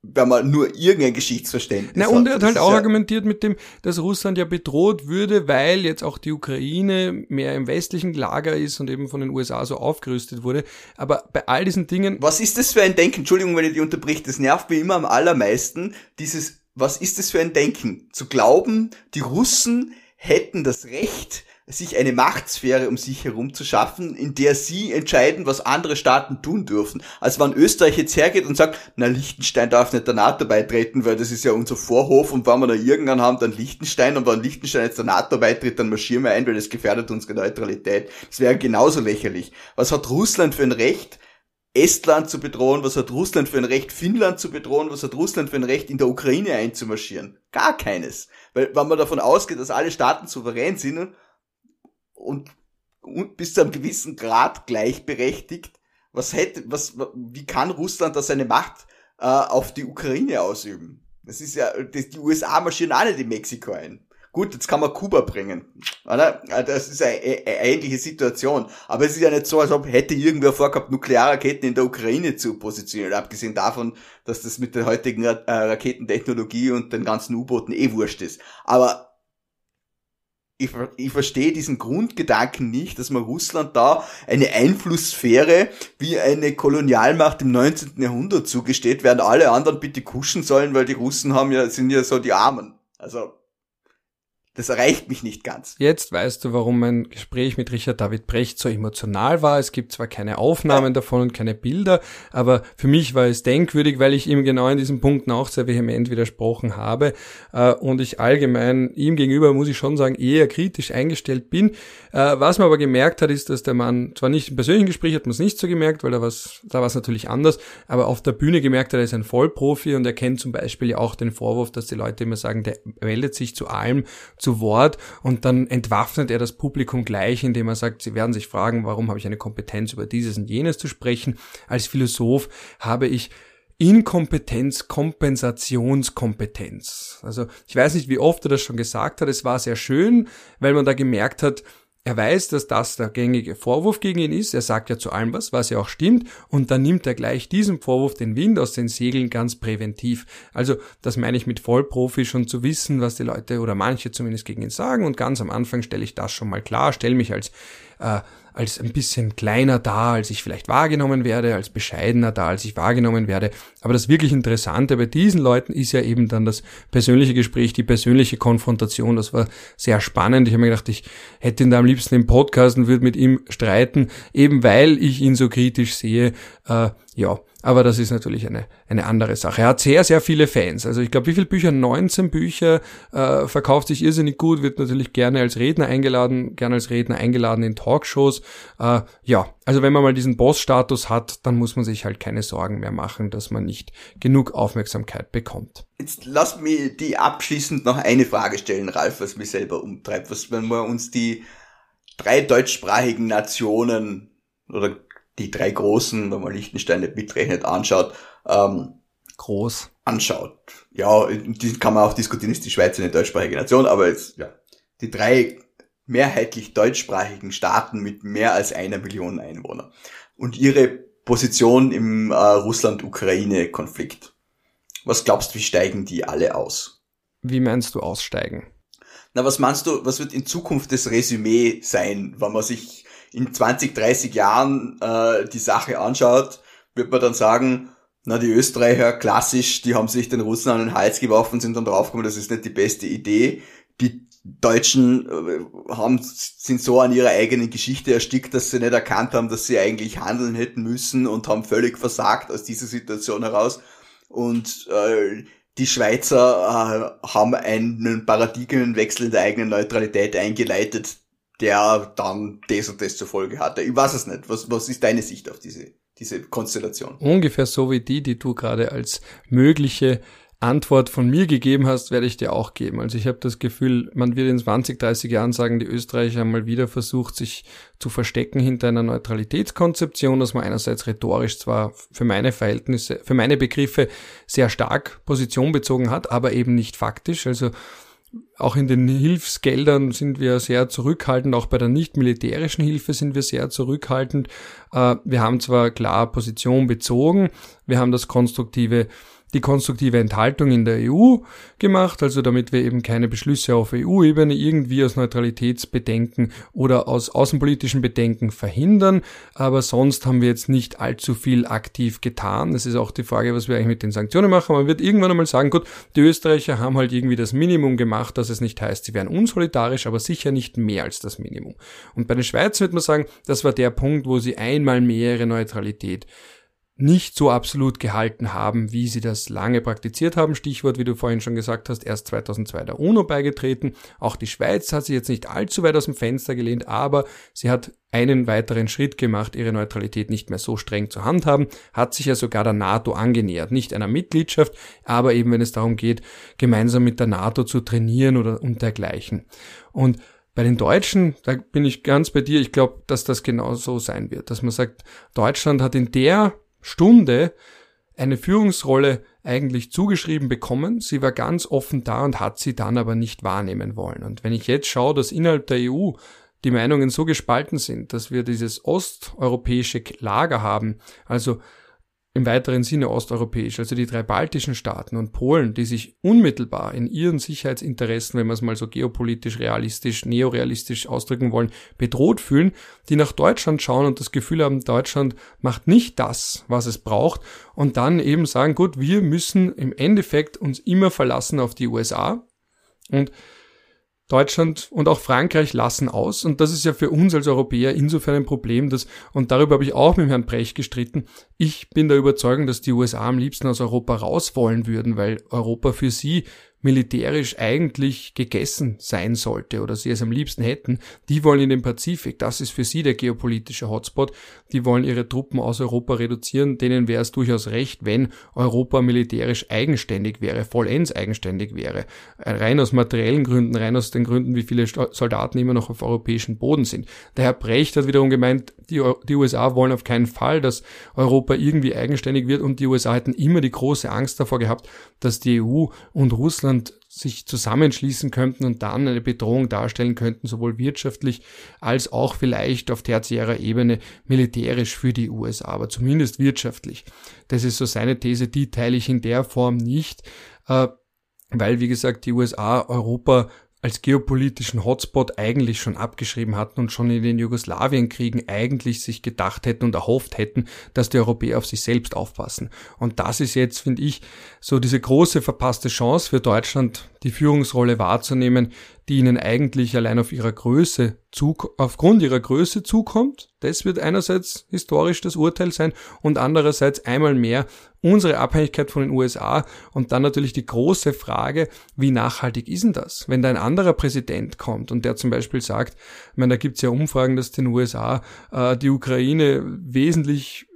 wenn man nur irgendein Geschichtsverständnis Na, und er hat halt auch ja argumentiert mit dem, dass Russland ja bedroht würde, weil jetzt auch die Ukraine mehr im westlichen Lager ist und eben von den USA so aufgerüstet wurde. Aber bei all diesen Dingen. Was ist das für ein Denken? Entschuldigung, wenn ich die unterbricht. Das nervt mich immer am allermeisten. Dieses, was ist das für ein Denken? Zu glauben, die Russen hätten das Recht, sich eine Machtsphäre um sich herum zu schaffen, in der sie entscheiden, was andere Staaten tun dürfen. Also wenn Österreich jetzt hergeht und sagt, na, Liechtenstein darf nicht der NATO beitreten, weil das ist ja unser Vorhof und wenn wir da irgendwann haben, dann Liechtenstein und wenn Liechtenstein jetzt der NATO beitritt, dann marschieren wir ein, weil das gefährdet unsere Neutralität. Das wäre genauso lächerlich. Was hat Russland für ein Recht, Estland zu bedrohen? Was hat Russland für ein Recht, Finnland zu bedrohen? Was hat Russland für ein Recht, in der Ukraine einzumarschieren? Gar keines. Weil, wenn man davon ausgeht, dass alle Staaten souverän sind, und, und bis zu einem gewissen Grad gleichberechtigt. Was hätte, was, wie kann Russland da seine Macht äh, auf die Ukraine ausüben? Das ist ja, das, die USA marschieren auch nicht in Mexiko ein. Gut, jetzt kann man Kuba bringen. Oder? Das ist eine, eine ähnliche Situation. Aber es ist ja nicht so, als ob hätte irgendwer vorgehabt, Nuklearraketen in der Ukraine zu positionieren. Abgesehen davon, dass das mit der heutigen äh, Raketentechnologie und den ganzen U-Booten eh wurscht ist. Aber ich, ich verstehe diesen Grundgedanken nicht, dass man Russland da eine Einflusssphäre wie eine Kolonialmacht im 19. Jahrhundert zugesteht, während alle anderen bitte kuschen sollen, weil die Russen haben ja, sind ja so die Armen. Also, Das erreicht mich nicht ganz. Jetzt weißt du, warum mein Gespräch mit Richard David Brecht so emotional war. Es gibt zwar keine Aufnahmen davon und keine Bilder, aber für mich war es denkwürdig, weil ich ihm genau in diesen Punkten auch sehr vehement widersprochen habe äh, und ich allgemein ihm gegenüber, muss ich schon sagen, eher kritisch eingestellt bin. Äh, was man aber gemerkt hat, ist, dass der Mann, zwar nicht im persönlichen Gespräch hat man es nicht so gemerkt, weil da, da war es natürlich anders, aber auf der Bühne gemerkt hat, er ist ein Vollprofi und er kennt zum Beispiel ja auch den Vorwurf, dass die Leute immer sagen, der meldet sich zu allem zu Wort und dann entwaffnet er das Publikum gleich, indem er sagt, sie werden sich fragen, warum habe ich eine Kompetenz über dieses und jenes zu sprechen. Als Philosoph habe ich Inkompetenz, Kompensationskompetenz. Also ich weiß nicht, wie oft er das schon gesagt hat. Es war sehr schön, weil man da gemerkt hat, er weiß, dass das der gängige Vorwurf gegen ihn ist. Er sagt ja zu allem was, was ja auch stimmt. Und dann nimmt er gleich diesem Vorwurf den Wind aus den Segeln ganz präventiv. Also, das meine ich mit Vollprofi schon zu wissen, was die Leute oder manche zumindest gegen ihn sagen. Und ganz am Anfang stelle ich das schon mal klar, stelle mich als äh, als ein bisschen kleiner da, als ich vielleicht wahrgenommen werde, als bescheidener da, als ich wahrgenommen werde. Aber das wirklich Interessante bei diesen Leuten ist ja eben dann das persönliche Gespräch, die persönliche Konfrontation. Das war sehr spannend. Ich habe mir gedacht, ich hätte ihn da am liebsten im Podcast und würde mit ihm streiten, eben weil ich ihn so kritisch sehe. Äh, ja, aber das ist natürlich eine, eine andere Sache. Er hat sehr, sehr viele Fans. Also ich glaube, wie viele Bücher? 19 Bücher, äh, verkauft sich irrsinnig gut, wird natürlich gerne als Redner eingeladen, gerne als Redner eingeladen in Talkshows. Äh, ja, also wenn man mal diesen Boss-Status hat, dann muss man sich halt keine Sorgen mehr machen, dass man nicht genug Aufmerksamkeit bekommt. Jetzt lass mir die abschließend noch eine Frage stellen, Ralf, was mich selber umtreibt. Was, wenn wir uns die drei deutschsprachigen Nationen oder die drei großen, wenn man Liechtenstein nicht mitrechnet, anschaut, ähm, groß anschaut. Ja, die kann man auch diskutieren, ist die Schweiz eine deutschsprachige Nation, aber jetzt, ja, die drei mehrheitlich deutschsprachigen Staaten mit mehr als einer Million Einwohner und ihre Position im äh, Russland-Ukraine-Konflikt. Was glaubst du, wie steigen die alle aus? Wie meinst du aussteigen? Na, was meinst du, was wird in Zukunft das Resümee sein, wenn man sich in 20, 30 Jahren äh, die Sache anschaut, wird man dann sagen, na, die Österreicher, klassisch, die haben sich den Russen an den Hals geworfen, sind dann draufgekommen, das ist nicht die beste Idee. Die Deutschen äh, haben, sind so an ihrer eigenen Geschichte erstickt, dass sie nicht erkannt haben, dass sie eigentlich handeln hätten müssen und haben völlig versagt aus dieser Situation heraus. Und äh, die Schweizer äh, haben einen Paradigmenwechsel in der eigenen Neutralität eingeleitet, der dann das und das zur Folge hatte. Ich weiß es nicht. Was, was ist deine Sicht auf diese, diese Konstellation? Ungefähr so wie die, die du gerade als mögliche Antwort von mir gegeben hast, werde ich dir auch geben. Also ich habe das Gefühl, man wird in 20, 30 Jahren sagen, die Österreicher haben mal wieder versucht, sich zu verstecken hinter einer Neutralitätskonzeption, dass man einerseits rhetorisch zwar für meine Verhältnisse, für meine Begriffe sehr stark Position bezogen hat, aber eben nicht faktisch. Also auch in den Hilfsgeldern sind wir sehr zurückhaltend, auch bei der nicht militärischen Hilfe sind wir sehr zurückhaltend. Äh, wir haben zwar klar Position bezogen, wir haben das konstruktive die konstruktive Enthaltung in der EU gemacht, also damit wir eben keine Beschlüsse auf EU-Ebene irgendwie aus Neutralitätsbedenken oder aus außenpolitischen Bedenken verhindern. Aber sonst haben wir jetzt nicht allzu viel aktiv getan. Das ist auch die Frage, was wir eigentlich mit den Sanktionen machen. Man wird irgendwann einmal sagen, gut, die Österreicher haben halt irgendwie das Minimum gemacht, dass es nicht heißt, sie wären unsolidarisch, aber sicher nicht mehr als das Minimum. Und bei den Schweiz wird man sagen, das war der Punkt, wo sie einmal mehr ihre Neutralität nicht so absolut gehalten haben, wie sie das lange praktiziert haben. Stichwort, wie du vorhin schon gesagt hast, erst 2002 der UNO beigetreten. Auch die Schweiz hat sich jetzt nicht allzu weit aus dem Fenster gelehnt, aber sie hat einen weiteren Schritt gemacht, ihre Neutralität nicht mehr so streng zu handhaben, hat sich ja sogar der NATO angenähert. Nicht einer Mitgliedschaft, aber eben wenn es darum geht, gemeinsam mit der NATO zu trainieren oder und dergleichen. Und bei den Deutschen, da bin ich ganz bei dir, ich glaube, dass das genau so sein wird, dass man sagt, Deutschland hat in der Stunde eine Führungsrolle eigentlich zugeschrieben bekommen. Sie war ganz offen da und hat sie dann aber nicht wahrnehmen wollen. Und wenn ich jetzt schaue, dass innerhalb der EU die Meinungen so gespalten sind, dass wir dieses osteuropäische Lager haben, also im weiteren Sinne osteuropäisch, also die drei baltischen Staaten und Polen, die sich unmittelbar in ihren Sicherheitsinteressen, wenn wir es mal so geopolitisch, realistisch, neorealistisch ausdrücken wollen, bedroht fühlen, die nach Deutschland schauen und das Gefühl haben, Deutschland macht nicht das, was es braucht und dann eben sagen, gut, wir müssen im Endeffekt uns immer verlassen auf die USA und Deutschland und auch Frankreich lassen aus. Und das ist ja für uns als Europäer insofern ein Problem, dass, und darüber habe ich auch mit Herrn Brecht gestritten, ich bin der Überzeugung, dass die USA am liebsten aus Europa raus wollen würden, weil Europa für sie militärisch eigentlich gegessen sein sollte oder sie es am liebsten hätten, die wollen in den Pazifik. Das ist für sie der geopolitische Hotspot. Die wollen ihre Truppen aus Europa reduzieren. Denen wäre es durchaus recht, wenn Europa militärisch eigenständig wäre, vollends eigenständig wäre. Rein aus materiellen Gründen, rein aus den Gründen, wie viele Soldaten immer noch auf europäischem Boden sind. Der Herr Brecht hat wiederum gemeint, die, die USA wollen auf keinen Fall, dass Europa irgendwie eigenständig wird und die USA hätten immer die große Angst davor gehabt, dass die EU und Russland sich zusammenschließen könnten und dann eine Bedrohung darstellen könnten, sowohl wirtschaftlich als auch vielleicht auf tertiärer Ebene militärisch für die USA, aber zumindest wirtschaftlich. Das ist so seine These, die teile ich in der Form nicht, äh, weil, wie gesagt, die USA Europa als geopolitischen Hotspot eigentlich schon abgeschrieben hatten und schon in den Jugoslawienkriegen eigentlich sich gedacht hätten und erhofft hätten, dass die Europäer auf sich selbst aufpassen. Und das ist jetzt, finde ich, so diese große verpasste Chance für Deutschland, die Führungsrolle wahrzunehmen, die ihnen eigentlich allein auf ihrer Größe aufgrund ihrer Größe zukommt. Das wird einerseits historisch das Urteil sein und andererseits einmal mehr unsere Abhängigkeit von den USA und dann natürlich die große Frage, wie nachhaltig ist denn das? Wenn da ein anderer Präsident kommt und der zum Beispiel sagt, ich meine, da gibt es ja Umfragen, dass den USA äh, die Ukraine wesentlich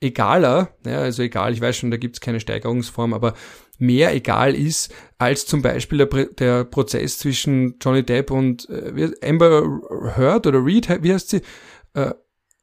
egaler, ja, also egal, ich weiß schon, da gibt es keine Steigerungsform, aber mehr egal ist als zum Beispiel der, der Prozess zwischen Johnny Depp und äh, Amber Heard oder Reed, wie heißt sie? Äh,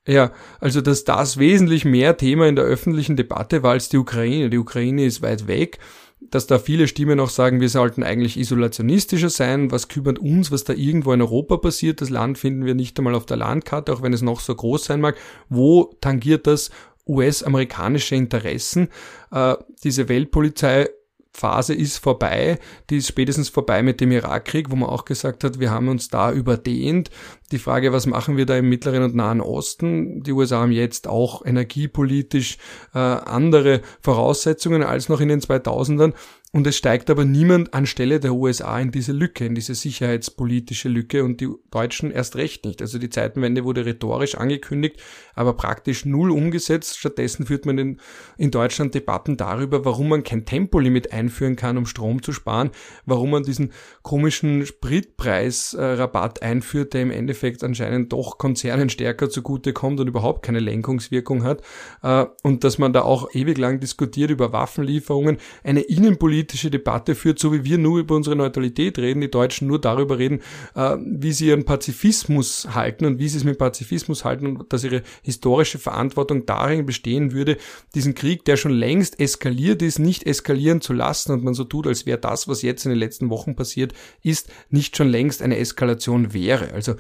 ja, also dass das wesentlich mehr Thema in der öffentlichen Debatte war als die Ukraine. Die Ukraine ist weit weg dass da viele Stimmen auch sagen, wir sollten eigentlich isolationistischer sein. Was kümmert uns, was da irgendwo in Europa passiert? Das Land finden wir nicht einmal auf der Landkarte, auch wenn es noch so groß sein mag. Wo tangiert das US-amerikanische Interessen? Äh, diese Weltpolizei Phase ist vorbei. Die ist spätestens vorbei mit dem Irakkrieg, wo man auch gesagt hat, wir haben uns da überdehnt. Die Frage, was machen wir da im Mittleren und Nahen Osten? Die USA haben jetzt auch energiepolitisch äh, andere Voraussetzungen als noch in den 2000ern. Und es steigt aber niemand anstelle der USA in diese Lücke, in diese sicherheitspolitische Lücke und die Deutschen erst recht nicht. Also die Zeitenwende wurde rhetorisch angekündigt, aber praktisch null umgesetzt. Stattdessen führt man in, in Deutschland Debatten darüber, warum man kein Tempolimit einführen kann, um Strom zu sparen, warum man diesen komischen Spritpreisrabatt einführt, der im Endeffekt anscheinend doch Konzernen stärker zugute kommt und überhaupt keine Lenkungswirkung hat. Äh, und dass man da auch ewig lang diskutiert über Waffenlieferungen, eine innenpolitische politische Debatte führt, so wie wir nur über unsere Neutralität reden, die Deutschen nur darüber reden, äh, wie sie ihren Pazifismus halten und wie sie es mit Pazifismus halten und dass ihre historische Verantwortung darin bestehen würde, diesen Krieg, der schon längst eskaliert ist, nicht eskalieren zu lassen und man so tut, als wäre das, was jetzt in den letzten Wochen passiert ist, nicht schon längst eine Eskalation wäre. Also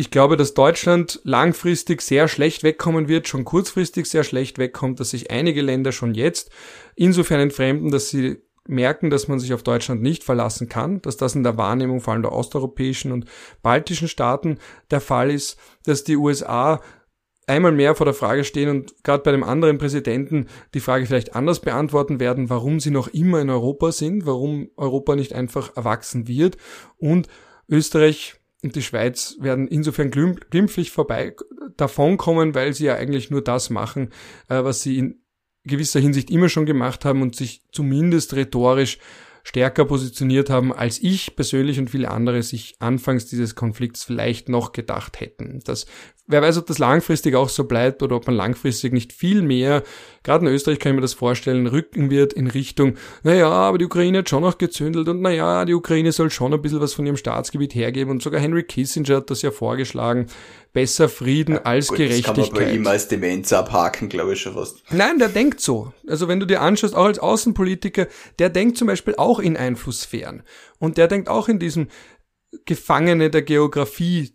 ich glaube, dass Deutschland langfristig sehr schlecht wegkommen wird, schon kurzfristig sehr schlecht wegkommt, dass sich einige Länder schon jetzt insofern entfremden, dass sie merken, dass man sich auf Deutschland nicht verlassen kann, dass das in der Wahrnehmung vor allem der osteuropäischen und baltischen Staaten der Fall ist, dass die USA einmal mehr vor der Frage stehen und gerade bei dem anderen Präsidenten die Frage vielleicht anders beantworten werden, warum sie noch immer in Europa sind, warum Europa nicht einfach erwachsen wird. Und Österreich und die Schweiz werden insofern glimpflich vorbei davonkommen, weil sie ja eigentlich nur das machen, äh, was sie in gewisser Hinsicht immer schon gemacht haben und sich zumindest rhetorisch stärker positioniert haben, als ich persönlich und viele andere sich anfangs dieses Konflikts vielleicht noch gedacht hätten. Das, wer weiß, ob das langfristig auch so bleibt oder ob man langfristig nicht viel mehr, gerade in Österreich kann ich mir das vorstellen, rücken wird in Richtung, naja, aber die Ukraine hat schon noch gezündelt und naja, die Ukraine soll schon ein bisschen was von ihrem Staatsgebiet hergeben und sogar Henry Kissinger hat das ja vorgeschlagen, besser Frieden ja, als gut, Gerechtigkeit. Das kann man bei ihm als Demenz abhaken, glaube ich schon fast. Nein, der denkt so. Also wenn du dir anschaust, auch als Außenpolitiker, der denkt zum Beispiel auch in Einflusssphären. Und der denkt auch in diesem Gefangene der Geografie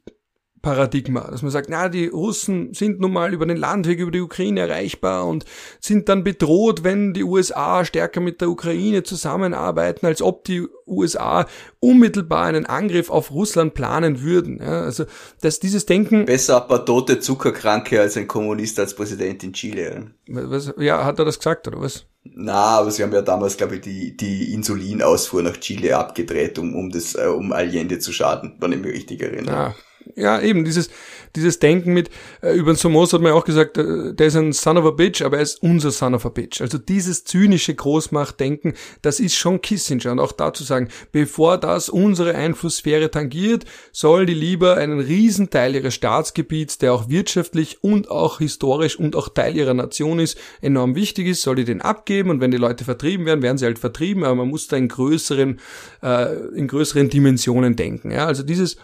Paradigma, dass man sagt, na, die Russen sind nun mal über den Landweg, über die Ukraine erreichbar und sind dann bedroht, wenn die USA stärker mit der Ukraine zusammenarbeiten, als ob die USA unmittelbar einen Angriff auf Russland planen würden. Ja, also, dass dieses Denken... Besser ein paar tote Zuckerkranke als ein Kommunist als Präsident in Chile. Was, ja, hat er das gesagt, oder was? Na, aber sie haben ja damals, glaube ich, die, die Insulinausfuhr nach Chile abgedreht, um, um das, äh, um Allende zu schaden, wenn ich mich richtig erinnere. Ah, ja, eben, dieses, dieses Denken mit, äh, über den Somos hat man ja auch gesagt, äh, der ist ein Son of a Bitch, aber er ist unser Son of a Bitch. Also dieses zynische Großmachtdenken, das ist schon Kissinger. Und auch dazu sagen, bevor das unsere Einflusssphäre tangiert, soll die lieber einen Riesenteil ihres Staatsgebiets, der auch wirtschaftlich und auch historisch und auch Teil ihrer Nation ist, enorm wichtig ist, soll die den abgeben und wenn die Leute vertrieben werden, werden sie halt vertrieben, aber man muss da in größeren, äh, in größeren Dimensionen denken. Ja, also dieses,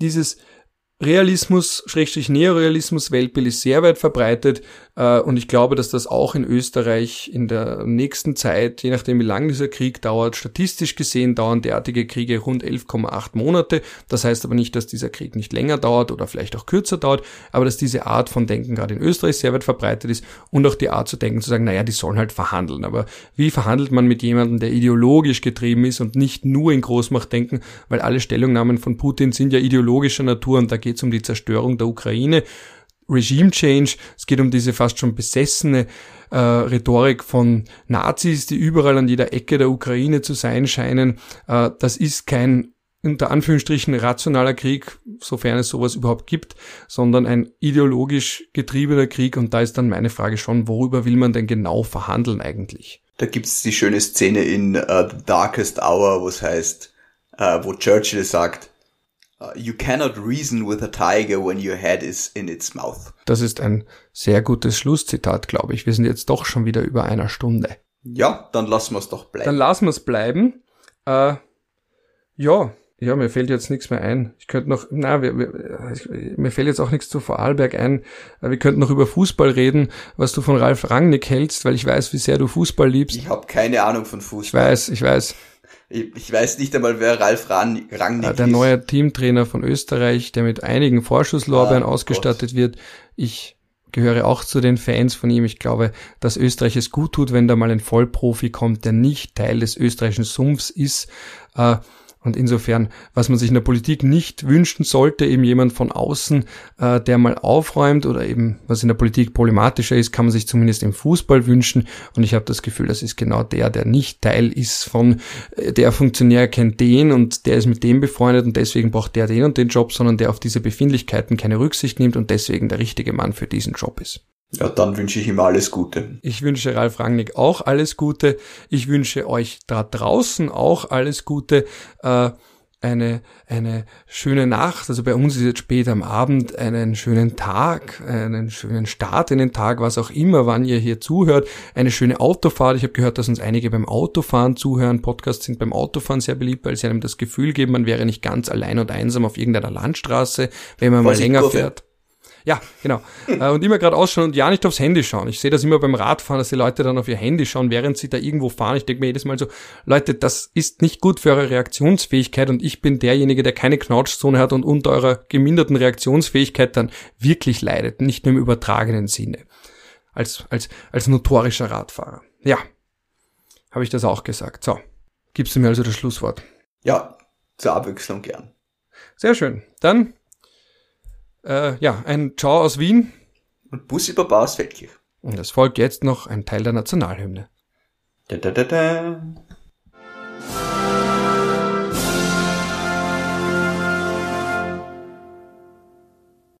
dieses Realismus, Schrägstrich Neorealismus, Weltbild ist sehr weit verbreitet und ich glaube, dass das auch in Österreich in der nächsten Zeit, je nachdem wie lang dieser Krieg dauert, statistisch gesehen dauern derartige Kriege rund 11,8 Monate. Das heißt aber nicht, dass dieser Krieg nicht länger dauert oder vielleicht auch kürzer dauert, aber dass diese Art von Denken gerade in Österreich sehr weit verbreitet ist und auch die Art zu denken, zu sagen, naja, die sollen halt verhandeln. Aber wie verhandelt man mit jemandem, der ideologisch getrieben ist und nicht nur in Großmacht denken, weil alle Stellungnahmen von Putin sind ja ideologischer Natur und da geht es um die Zerstörung der Ukraine. Regime Change, es geht um diese fast schon besessene äh, Rhetorik von Nazis, die überall an jeder Ecke der Ukraine zu sein scheinen. Äh, das ist kein unter Anführungsstrichen rationaler Krieg, sofern es sowas überhaupt gibt, sondern ein ideologisch getriebener Krieg. Und da ist dann meine Frage schon, worüber will man denn genau verhandeln eigentlich? Da gibt's die schöne Szene in uh, The Darkest Hour, wo es heißt, uh, wo Churchill sagt, you cannot reason with a tiger when your head is in its mouth. Das ist ein sehr gutes Schlusszitat, glaube ich. Wir sind jetzt doch schon wieder über einer Stunde. Ja, dann lassen wir es doch bleiben. Dann lassen wir es bleiben. Äh, ja, ja, mir fällt jetzt nichts mehr ein. Ich könnte noch, na, wir, wir, mir fällt jetzt auch nichts zu Vorarlberg ein. Wir könnten noch über Fußball reden, was du von Ralf Rangnick hältst, weil ich weiß, wie sehr du Fußball liebst. Ich habe keine Ahnung von Fußball. Ich weiß, ich weiß. Ich, weiß nicht einmal, wer Ralf Rangnick ist. Der neue Teamtrainer von Österreich, der mit einigen Vorschusslorbeeren ah, ausgestattet Gott. wird. Ich gehöre auch zu den Fans von ihm. Ich glaube, dass Österreich es gut tut, wenn da mal ein Vollprofi kommt, der nicht Teil des österreichischen Sumpfs ist. Äh, und insofern, was man sich in der Politik nicht wünschen sollte, eben jemand von außen, äh, der mal aufräumt oder eben, was in der Politik problematischer ist, kann man sich zumindest im Fußball wünschen. Und ich habe das Gefühl, das ist genau der, der nicht Teil ist von, äh, der Funktionär kennt den und der ist mit dem befreundet und deswegen braucht der den und den Job, sondern der auf diese Befindlichkeiten keine Rücksicht nimmt und deswegen der richtige Mann für diesen Job ist. Ja, dann wünsche ich ihm alles Gute. Ich wünsche Ralf Rangnick auch alles Gute. Ich wünsche euch da draußen auch alles Gute. Äh, eine, eine schöne Nacht, also bei uns ist jetzt spät am Abend, einen schönen Tag, einen schönen Start in den Tag, was auch immer, wann ihr hier zuhört, eine schöne Autofahrt. Ich habe gehört, dass uns einige beim Autofahren zuhören. Podcasts sind beim Autofahren sehr beliebt, weil sie einem das Gefühl geben, man wäre nicht ganz allein und einsam auf irgendeiner Landstraße, wenn man mal länger fährt. Ja, genau. Äh, und immer gerade ausschauen und ja nicht aufs Handy schauen. Ich sehe das immer beim Radfahren, dass die Leute dann auf ihr Handy schauen, während sie da irgendwo fahren. Ich denke mir jedes Mal so, Leute, das ist nicht gut für eure Reaktionsfähigkeit und ich bin derjenige, der keine Knautschzone hat und unter eurer geminderten Reaktionsfähigkeit dann wirklich leidet, nicht nur im übertragenen Sinne. Als, als, als notorischer Radfahrer. Ja, habe ich das auch gesagt. So, gibst du mir also das Schlusswort? Ja, zur Abwechslung gern. Sehr schön. Dann äh, ja, ein Ciao aus Wien. Und Bussi Baba aus Feldkirch. Und es folgt jetzt noch ein Teil der Nationalhymne. Da, da, da, da.